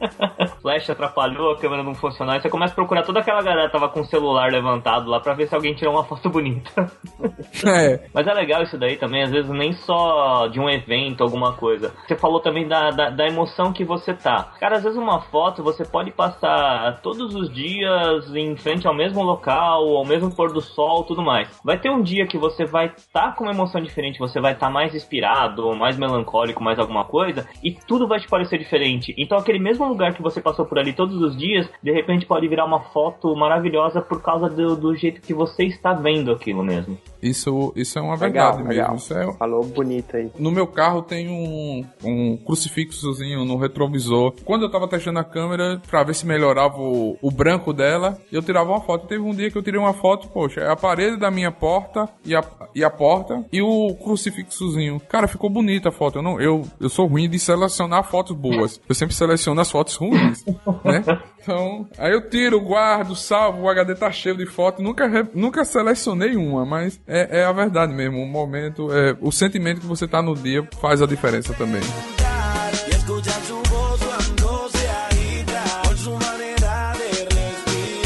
Flash atrapalhou, a câmera não funcionou, aí você começa a procurar toda aquela galera que tava com o celular levantado lá pra ver se alguém tirou uma foto bonita. é. Mas é legal isso daí também, às vezes nem só de um evento, alguma coisa. Você falou também da, da, da emoção que você tá. Cara, às vezes uma foto você pode passar todos os dias em frente ao mesmo local, ao mesmo pôr do sol, tudo mais. Vai ter um dia que você vai estar tá com uma emoção diferente, você vai estar tá mais inspirado, mais melancólico, mais alguma coisa, e tudo vai te parecer diferente. Então aquele mesmo lugar que você passou por ali todos os dias, de repente pode virar uma foto maravilhosa por causa do, do jeito que você está vendo aquilo mesmo. Isso, isso é uma verdade legal, mesmo. legal. Isso é... Falou bonito aí. No meu carro tem um, um crucifixozinho no retrovisor. Quando eu tava testando a câmera pra ver se melhorava o, o branco dela, eu tirava uma foto. Teve um dia que eu tirei uma foto, poxa, é a parede da minha porta e a, e a porta e o crucifixozinho. Cara, ficou bonita a foto. Eu, não, eu, eu sou ruim de selecionar fotos boas. Eu sempre seleciono as fotos ruins, né? Então, aí eu tiro, guardo, salvo, o HD tá cheio de fotos. Nunca, nunca selecionei uma, mas é, é a verdade mesmo. O momento, é, o sentimento que você tá no dia faz a diferença também.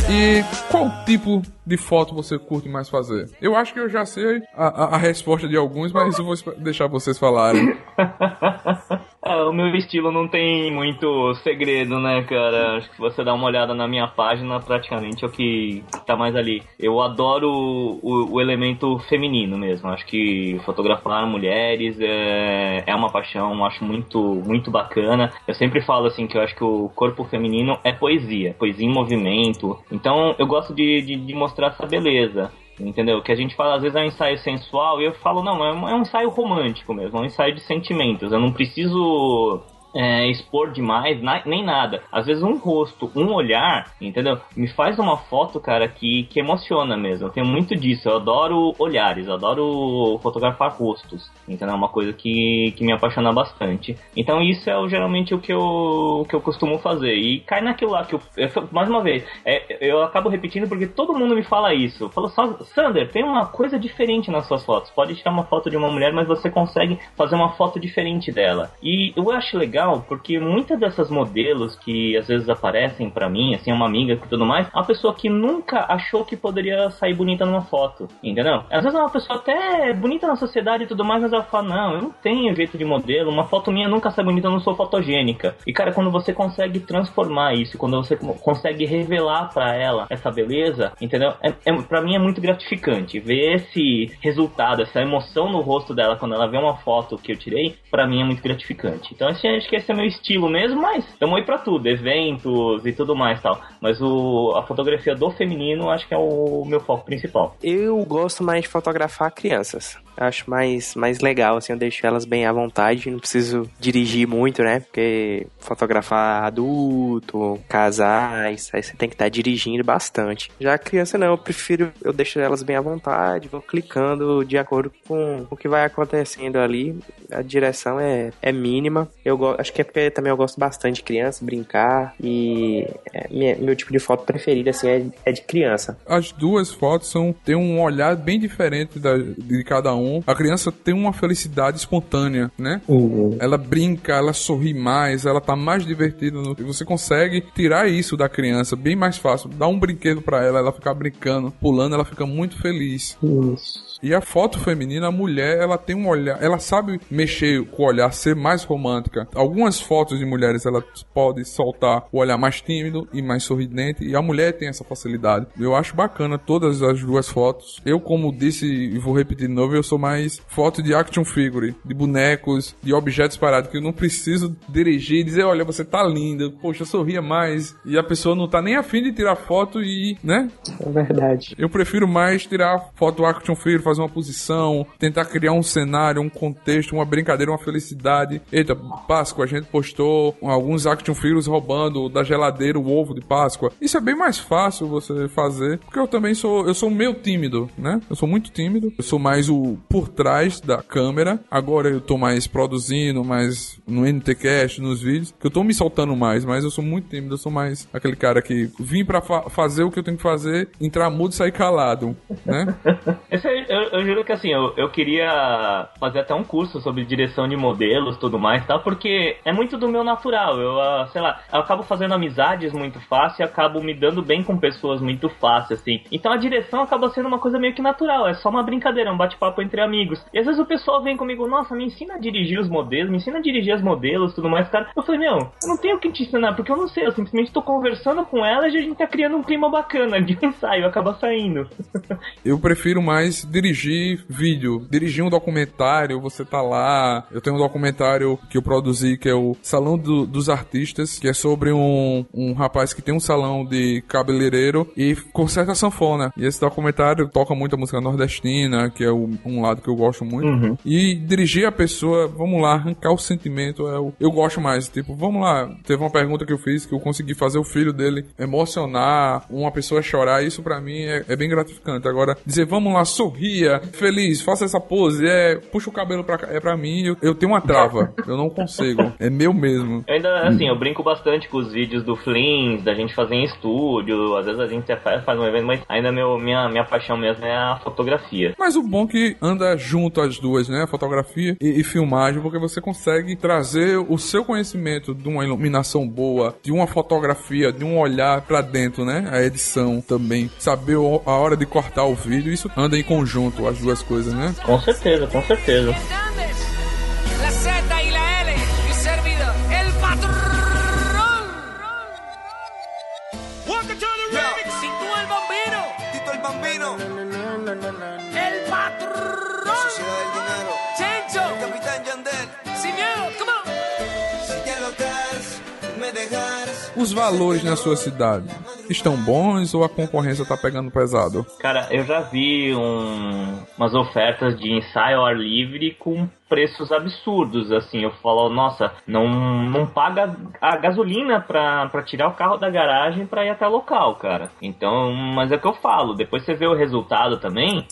E qual tipo de foto você curte mais fazer? Eu acho que eu já sei a, a- a resposta de alguns, mas eu vou deixar vocês falarem. É, o meu estilo não tem muito segredo, né, cara? Acho que se você dá uma olhada na minha página, praticamente é o que tá mais ali. Eu adoro o, o elemento feminino mesmo. Acho que fotografar mulheres é, é uma paixão, acho muito, muito bacana. Eu sempre falo assim que eu acho que o corpo feminino é poesia, poesia em movimento. Então eu gosto de, de, de mostrar essa beleza. Entendeu? Que a gente fala, às vezes é um ensaio sensual, e eu falo, não, é um, é um ensaio romântico mesmo, é um ensaio de sentimentos. Eu não preciso é, expor demais, na- nem nada. Às vezes um rosto, um olhar, entendeu? Me faz uma foto, cara, que, que emociona mesmo. Eu tenho muito disso. Eu adoro olhares, adoro fotografar rostos, entendeu? É uma coisa que, que me apaixona bastante. Então isso é geralmente o que eu, que eu costumo fazer. E cai naquilo lá que eu, eu- mais uma vez, é, eu acabo repetindo porque todo mundo me fala isso. Fala, "Sa- Sander, tem uma coisa diferente nas suas fotos. Pode tirar uma foto de uma mulher, mas você consegue fazer uma foto diferente dela. E eu acho legal porque muitas dessas modelos que às vezes aparecem pra mim, assim, uma amiga e tudo mais, é uma pessoa que nunca achou que poderia sair bonita numa foto, entendeu? Às vezes é uma pessoa até bonita na sociedade e tudo mais, mas ela fala, não, eu não tenho jeito de modelo, uma foto minha nunca sai bonita, eu não sou fotogênica. E cara, quando você consegue transformar isso, quando você co- consegue revelar pra ela essa beleza, entendeu? É, é, pra mim é muito gratificante ver esse resultado, essa emoção no rosto dela quando ela vê uma foto que eu tirei, pra mim é muito gratificante. Então esse, acho que esse é meu estilo mesmo, mas estamos aí pra tudo, eventos e tudo mais tal. Mas o, a fotografia do feminino acho que é o meu foco principal. Eu gosto mais de fotografar crianças. Acho mais, mais legal, assim, eu deixo elas bem à vontade, não preciso dirigir muito, né? Porque fotografar adulto, casais, aí você tem que estar dirigindo bastante. Já a criança não, eu prefiro, eu deixo elas bem à vontade, vou clicando de acordo com o que vai acontecendo ali. A direção é, é mínima. Eu acho que é porque também eu gosto bastante de criança, brincar e é, minha- meu tipo de foto preferida, assim, é, é de criança. As duas fotos são têm um olhar bem diferente da- de cada um. A criança tem uma felicidade espontânea, né? Ela brinca, ela sorri mais, ela tá mais divertida. no- E você consegue tirar isso da criança bem mais fácil. Dá um brinquedo pra ela, ela ficar brincando, pulando, ela fica muito feliz. E a foto feminina, a mulher, ela tem um olhar, ela sabe mexer com o olhar, ser mais romântica. Algumas fotos de mulheres, ela pode soltar o olhar mais tímido e mais sorridente, e a mulher tem essa facilidade. Eu acho bacana todas as duas fotos. Eu, como disse e vou repetir de novo, eu sou sou mais foto de action figure, de bonecos, de objetos parados, que eu não preciso dirigir e dizer, olha, você tá linda, poxa, sorria mais. E a pessoa não tá nem afim de tirar foto e, né? É verdade. Eu prefiro mais tirar foto action figure, fazer uma posição, tentar criar um cenário, um contexto, uma brincadeira, uma felicidade. Eita, Páscoa, a gente postou alguns action figures roubando da geladeira o ovo de Páscoa. Isso é bem mais fácil você fazer, porque eu também sou, eu sou meio tímido, né? Eu sou muito tímido. Eu sou mais o por trás da câmera. Agora eu tô mais produzindo, mais no NTcast, nos vídeos, que eu tô me soltando mais, mas eu sou muito tímido, eu sou mais aquele cara que vim para fa fazer o que eu tenho que fazer, entrar mudo e sair calado, né? Esse aí, eu, eu juro que assim, eu, eu queria fazer até um curso sobre direção de modelos tudo mais, tá? Porque é muito do meu natural. Eu, ah, sei lá, eu acabo fazendo amizades muito fácil e acabo me dando bem com pessoas muito fácil, assim. Então a direção acaba sendo uma coisa meio que natural, é só uma brincadeira, um bate-papo entre amigos. E às vezes o pessoal vem comigo, nossa, me ensina a dirigir os modelos, me ensina a dirigir as modelos tudo mais, cara. Eu falei, meu, eu não tenho o que te ensinar, porque eu não sei, eu simplesmente tô conversando com ela e a gente tá criando um clima bacana de ensaio, acaba saindo. Eu prefiro mais dirigir vídeo, dirigir um documentário, você tá lá. Eu tenho um documentário que eu produzi que é o Salão do- dos Artistas, que é sobre um, um rapaz que tem um salão de cabeleireiro e conserta sanfona. E esse documentário toca muita música nordestina, que é o- um lado que eu gosto muito. E dirigir a pessoa, vamos lá, arrancar o sentimento, é o, eu gosto mais. Tipo, vamos lá, teve uma pergunta que eu fiz que eu consegui fazer o filho dele emocionar, uma pessoa chorar, isso pra mim é, é bem gratificante. Agora, dizer, vamos lá, sorria, feliz, faça essa pose, é, puxa o cabelo pra cá, é pra mim, eu, eu tenho uma trava, eu não consigo, é meu mesmo. Eu ainda, assim, eu brinco bastante com os vídeos do Flins, da gente fazer em estúdio, às vezes a gente faz, faz um evento, mas ainda meu, minha, minha paixão mesmo é a fotografia. Mas o bom é que anda junto as duas, né? Fotografia e, e filmagem, porque você consegue trazer o seu conhecimento de uma iluminação boa, de uma fotografia, de um olhar pra dentro, né? A edição também. Saber a hora de cortar o vídeo, isso anda em conjunto, as duas coisas, né? Com certeza, com certeza. Os valores na sua cidade estão bons ou a concorrência tá pegando pesado? Cara, eu já vi um- umas ofertas de ensaio ao ar livre com preços absurdos, assim, eu falo, nossa, não, não paga a gasolina pra, pra tirar o carro da garagem pra ir até o local, cara. Então, mas é o que eu falo, depois você vê o resultado também,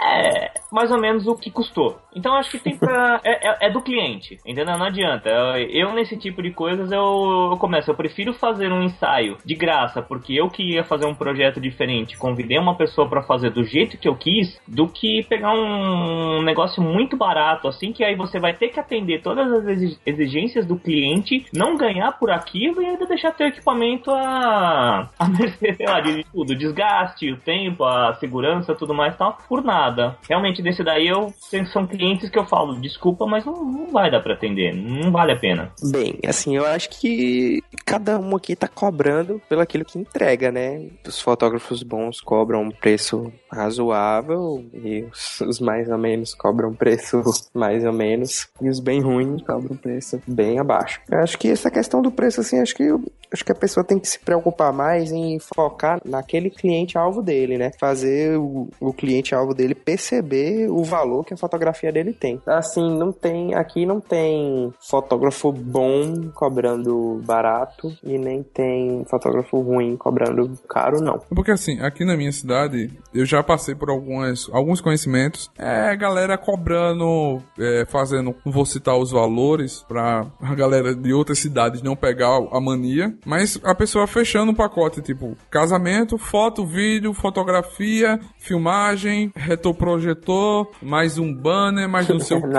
é mais ou menos o que custou. Então acho que tem pra. É, é- é do cliente, entendeu? Não adianta. Eu, eu, nesse tipo de coisas, eu, eu começo. Eu prefiro fazer um ensaio de graça, porque eu queria fazer um projeto diferente, convidei uma pessoa pra fazer do jeito que eu quis, do que pegar um negócio muito barato, assim, que aí você vai ter que atender todas as exi- exigências do cliente, não ganhar por aquilo e ainda deixar teu equipamento a, a mercê, sei lá, de tudo. Desgaste, o tempo, a segurança, tudo mais e tal, por nada. Realmente, desse daí eu são clientes que eu falo, desculpa, mas não, não vai dar pra atender, não vale a pena. Bem, assim, eu acho que cada um aqui tá cobrando pelo aquilo que entrega, né? Os fotógrafos bons cobram um preço razoável e os, os mais ou menos cobram um preço mais ou menos e os bem ruins cobram um preço bem abaixo. Eu acho que essa questão do preço, assim, acho que acho que a pessoa tem que se preocupar mais em focar naquele cliente alvo dele, né? Fazer o, o cliente alvo dele perceber o valor que a fotografia dele tem. Assim, não tem aqui não tem fotógrafo bom cobrando barato e nem tem fotógrafo ruim cobrando caro, não. Porque assim, aqui na minha cidade, eu já passei por algumas, alguns conhecimentos. É, galera cobrando, é, fazendo, não vou citar os valores, pra a galera de outras cidades não pegar a mania. Mas a pessoa fechando um pacote, tipo, casamento, foto, vídeo, fotografia, filmagem, retroprojetor, mais um banner, mais não sei o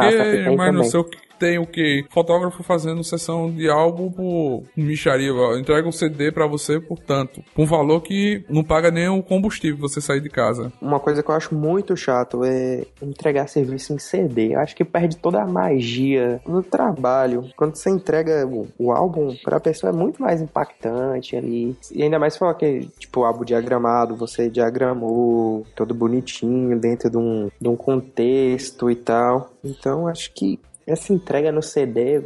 tem mais não também. sei o que. Tem o que? Fotógrafo fazendo sessão de álbum por micharia. Entrega um CD pra você por tanto. Por um valor que não paga nem o combustível você sair de casa. Uma coisa que eu acho muito chato é entregar serviço em CD. Eu acho que perde toda a magia no trabalho. Quando você entrega o, o álbum pra pessoa é muito mais impactante ali. E ainda mais se for aquele, tipo, álbum diagramado, você diagramou todo bonitinho dentro de um, de um contexto e tal. Então acho que essa entrega no CD,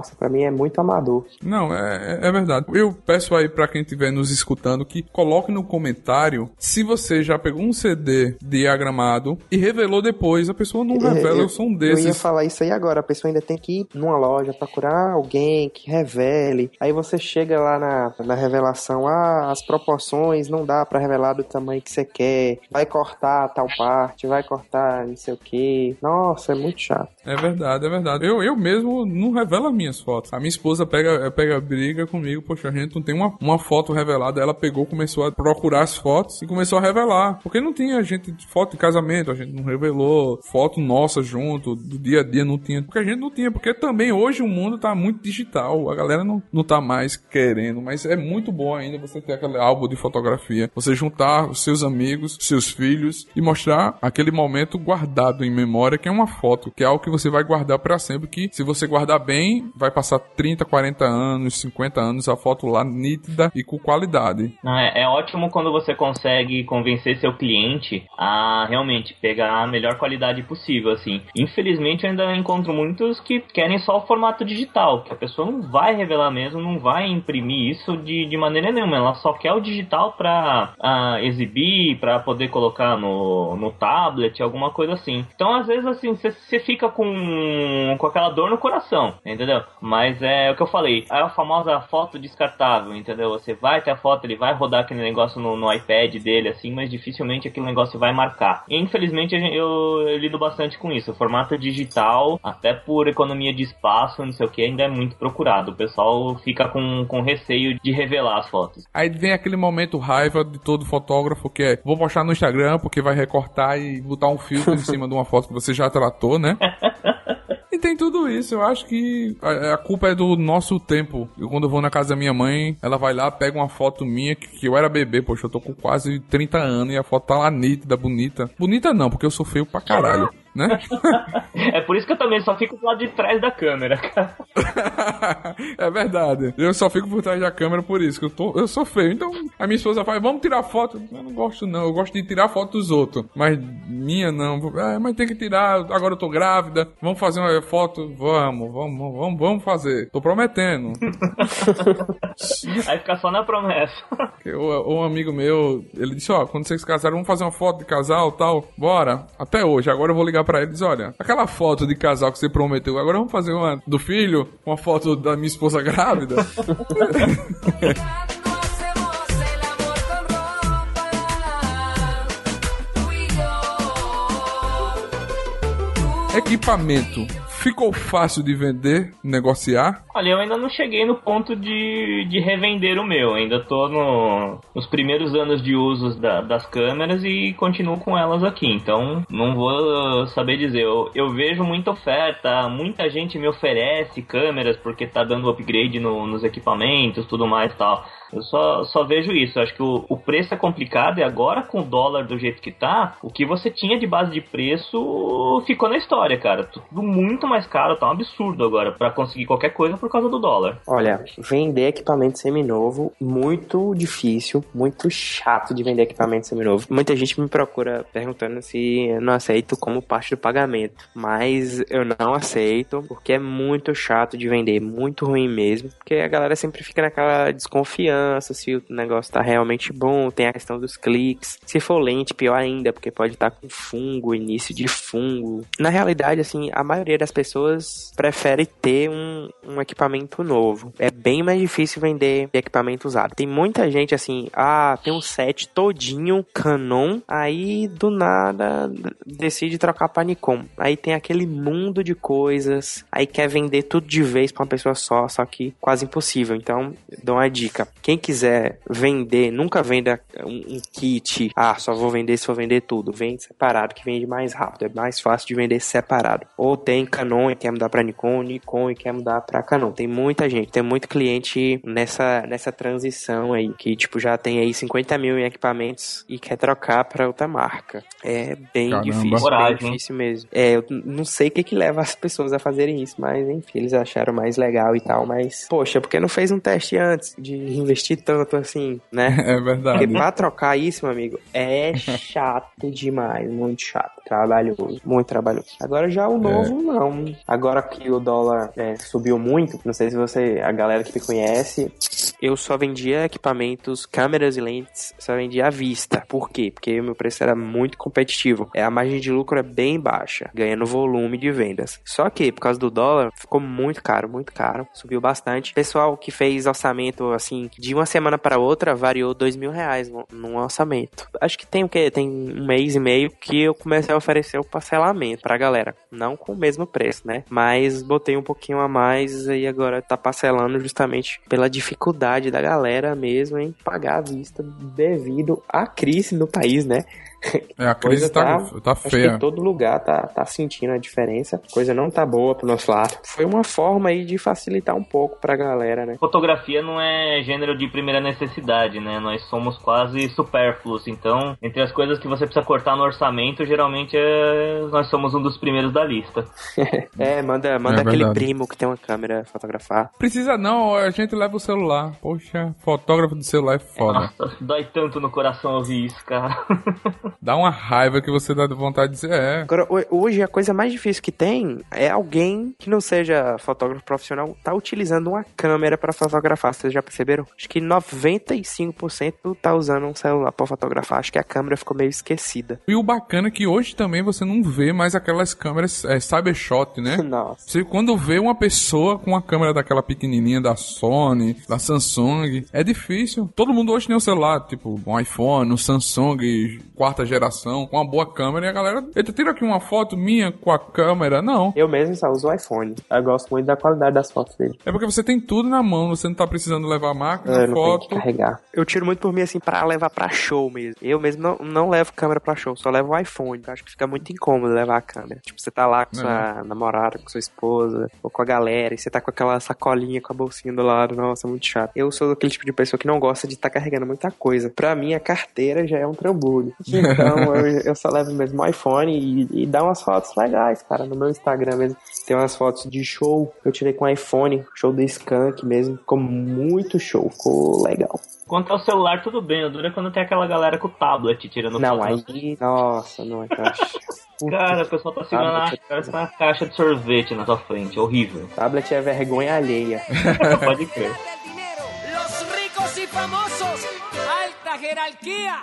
nossa, pra mim é muito amador. Não, é, é verdade. Eu peço aí pra quem estiver nos escutando que coloque no comentário se você já pegou um CD diagramado e revelou depois. A pessoa não revela, eu, eu sou um desses. Eu ia falar isso aí agora. A pessoa ainda tem que ir numa loja procurar alguém que revele. Aí você chega lá na, na revelação, ah, as proporções não dá pra revelar do tamanho que você quer. Vai cortar tal parte, vai cortar não sei o que. Nossa, é muito chato. É verdade, é verdade. Eu, eu mesmo não revelo as minhas fotos. A minha esposa pega, pega briga comigo, poxa, a gente não tem uma, uma foto revelada. Ela pegou, começou a procurar as fotos e começou a revelar. Porque não tinha gente foto de casamento, a gente não revelou foto nossa junto, do dia a dia não tinha. Porque a gente não tinha, porque também hoje o mundo tá muito digital. A galera não, não tá mais querendo, mas é muito bom ainda você ter aquele álbum de fotografia. Você juntar os seus amigos, seus filhos e mostrar aquele momento guardado em memória, que é uma foto, que é algo que você vai guardar para sempre que se você guardar bem, vai passar 30, 40 anos, 50 anos a foto lá nítida e com qualidade. É, é ótimo quando você consegue convencer seu cliente a realmente pegar a melhor qualidade possível, assim. Infelizmente eu ainda encontro muitos que querem só o formato digital, que a pessoa não vai revelar mesmo, não vai imprimir isso de, de maneira nenhuma, ela só quer o digital para uh, exibir, para poder colocar no, no tablet, alguma coisa assim. Então às vezes assim, você fica com com, aquela dor no coração, entendeu? Mas é o que eu falei, é a famosa foto descartável, entendeu? Você vai ter a foto, ele vai rodar aquele negócio no, no iPad dele, assim, mas dificilmente aquele negócio vai marcar. E infelizmente eu, eu lido bastante com isso. O formato digital, até por economia de espaço, não sei o que, ainda é muito procurado. O pessoal fica com, com receio de revelar as fotos. Aí vem aquele momento raiva de todo fotógrafo que é vou postar no Instagram porque vai recortar e botar um filtro em cima de uma foto que você já tratou, né? Tem tudo isso. Eu acho que a, a, culpa é do nosso tempo. Eu, quando eu vou na casa da minha mãe, ela vai lá, pega uma foto minha, que, que eu era bebê, poxa, eu tô com quase 30 anos e a foto tá lá nítida, bonita. Bonita não, porque eu sou feio pra caralho né? é por isso que eu também só fico do lado de trás da câmera, cara. é verdade. Eu só fico por trás da câmera por isso, que eu, tô, eu sou feio. Então a minha esposa fala, vamos tirar foto. Eu não gosto não, eu gosto de tirar foto dos outros. Mas minha não. É, mas tem que tirar, agora eu tô grávida. Vamos fazer uma foto? Vamos, vamos, vamos, vamos fazer. Tô prometendo. Aí fica só na promessa. Um amigo meu, ele disse, ó, quando vocês casarem, vamos fazer uma foto de casal tal. Bora. Até hoje, agora eu vou ligar ligar pra eles, olha, aquela foto de casal que você prometeu, agora vamos fazer uma do filho, uma foto da minha esposa grávida. Equipamento Ficou fácil de vender, negociar? Olha, eu ainda não cheguei no ponto de, de revender o meu. Ainda tô no, nos primeiros anos de uso da, das câmeras e continuo com elas aqui. Então, não vou saber dizer. Eu, eu vejo muita oferta, muita gente me oferece câmeras porque tá dando upgrade no, nos equipamentos, tudo mais e tal. Eu só, só vejo isso. Eu acho que o, o preço é complicado e agora com o dólar do jeito que tá, o que você tinha de base de preço ficou na história, cara. Tudo muito mais caro, tá um absurdo agora para conseguir qualquer coisa por causa do dólar. Olha, vender equipamento seminovo, muito difícil, muito chato de vender equipamento seminovo. Muita gente me procura perguntando se eu não aceito como parte do pagamento, mas eu não aceito porque é muito chato de vender, muito ruim mesmo, porque a galera sempre fica naquela desconfiança segurança, se o negócio tá realmente bom, tem a questão dos cliques. Se for lente, pior ainda, porque pode estar tá com fungo, início de fungo. Na realidade, assim, a maioria das pessoas prefere ter um, um equipamento novo. É bem mais difícil vender equipamento usado. Tem muita gente assim, ah, tem um set todinho Canon, aí do nada decide trocar para Nikon. Aí tem aquele mundo de coisas, aí quer vender tudo de vez para uma pessoa só, só que quase impossível. Então, dou uma dica quem quiser vender, nunca venda um, um kit, ah, só vou vender se for vender tudo. Vende separado, que vende mais rápido. É mais fácil de vender separado. Ou tem Canon e quer mudar pra Nikon, Nikon e quer mudar pra Canon. Tem muita gente, tem muito cliente nessa, nessa transição aí, que tipo já tem aí 50 mil em equipamentos e quer trocar pra outra marca. É bem Caramba. difícil, bem Coragem. difícil mesmo. É, eu não sei o que que leva as pessoas a fazerem isso, mas enfim, eles acharam mais legal e tal, mas poxa, porque não fez um teste antes de investir tanto assim, né? É Porque verdade. pra trocar isso, meu amigo, é chato demais, muito chato, trabalhoso, muito trabalhoso. Agora já o novo, não. Agora que o dólar é, subiu muito, não sei se você, a galera que me conhece, eu só vendia equipamentos, câmeras e lentes, só vendia à vista. Por quê? Porque o meu preço era muito competitivo. É, a margem de lucro é bem baixa, ganhando volume de vendas. Só que, por causa do dólar, ficou muito caro, muito caro. Subiu bastante. Pessoal que fez orçamento, assim, de uma semana para outra, variou dois mil reais no, num orçamento. Acho que tem o quê? Tem um mês e meio que eu comecei a oferecer o parcelamento pra galera. Não com o mesmo preço, né? Mas botei um pouquinho a mais e agora tá parcelando justamente pela dificuldade da galera mesmo em pagar à vista devido à crise no país, né? É, a crise Coisa tá, tá Acho que feia. em todo lugar tá, tá sentindo a diferença. A coisa não tá boa pro nosso lado. Foi uma forma aí de facilitar um pouco pra galera, né? Fotografia não é gênero de primeira necessidade, né? Nós somos quase supérfluos. Então, entre as coisas que você precisa cortar no orçamento, geralmente é... nós somos um dos primeiros da lista. É, manda, manda É aquele verdade. primo que tem uma câmera fotografar. Precisa não, a gente leva o celular. Poxa, fotógrafo de celular é foda. Nossa, dói tanto no coração ouvir isso, cara. Dá uma raiva que você dá vontade de dizer, é. Agora, ho- hoje a coisa mais difícil que tem é alguém que não seja fotógrafo profissional tá utilizando uma câmera pra fotografar. Vocês já perceberam? Acho que 95% tá usando um celular pra fotografar. Acho que a câmera ficou meio esquecida. E o bacana é que hoje também você não vê mais aquelas câmeras é, Cybershot, né? Nossa. Você quando vê uma pessoa com uma câmera daquela pequenininha da Sony, da Samsung, é difícil. Todo mundo hoje tem um celular, tipo um iPhone, um Samsung, quarta geração, com uma boa câmera e a galera, eita, tira aqui uma foto minha com a câmera. Não. Eu mesmo só uso o iPhone. Eu gosto muito da qualidade das fotos dele. É porque você tem tudo na mão, você não tá precisando levar a máquina, Eu não tenho foto. que carregar. Eu tiro muito por mim, assim, pra levar pra show mesmo. Eu mesmo não, não levo câmera pra show, só levo o iPhone. Eu acho que fica muito incômodo levar a câmera. Tipo, você tá lá com sua namorada, com sua esposa, ou com a galera, e você tá com aquela sacolinha com a bolsinha do lado. Nossa, muito chato. Eu sou daquele tipo de pessoa que não gosta de estar carregando muita coisa. Pra mim, a carteira já é um trambolho. Então, eu, eu só levo mesmo o iPhone e, e dá umas fotos legais, cara. No meu Instagram mesmo tem umas fotos de show que eu tirei com o iPhone, show do Skank mesmo. Ficou muito show, ficou legal. Quanto ao celular, tudo bem. O duro é quando tem aquela galera com o tablet tirando Não, foto. aí. Nossa, não, cara. Cara, o pessoal tá segurando a Tablet. cara com uma caixa de sorvete na sua frente. Horrível. Tablet é vergonha alheia. Pode crer. Los ricos y famosos, alta jerarquía.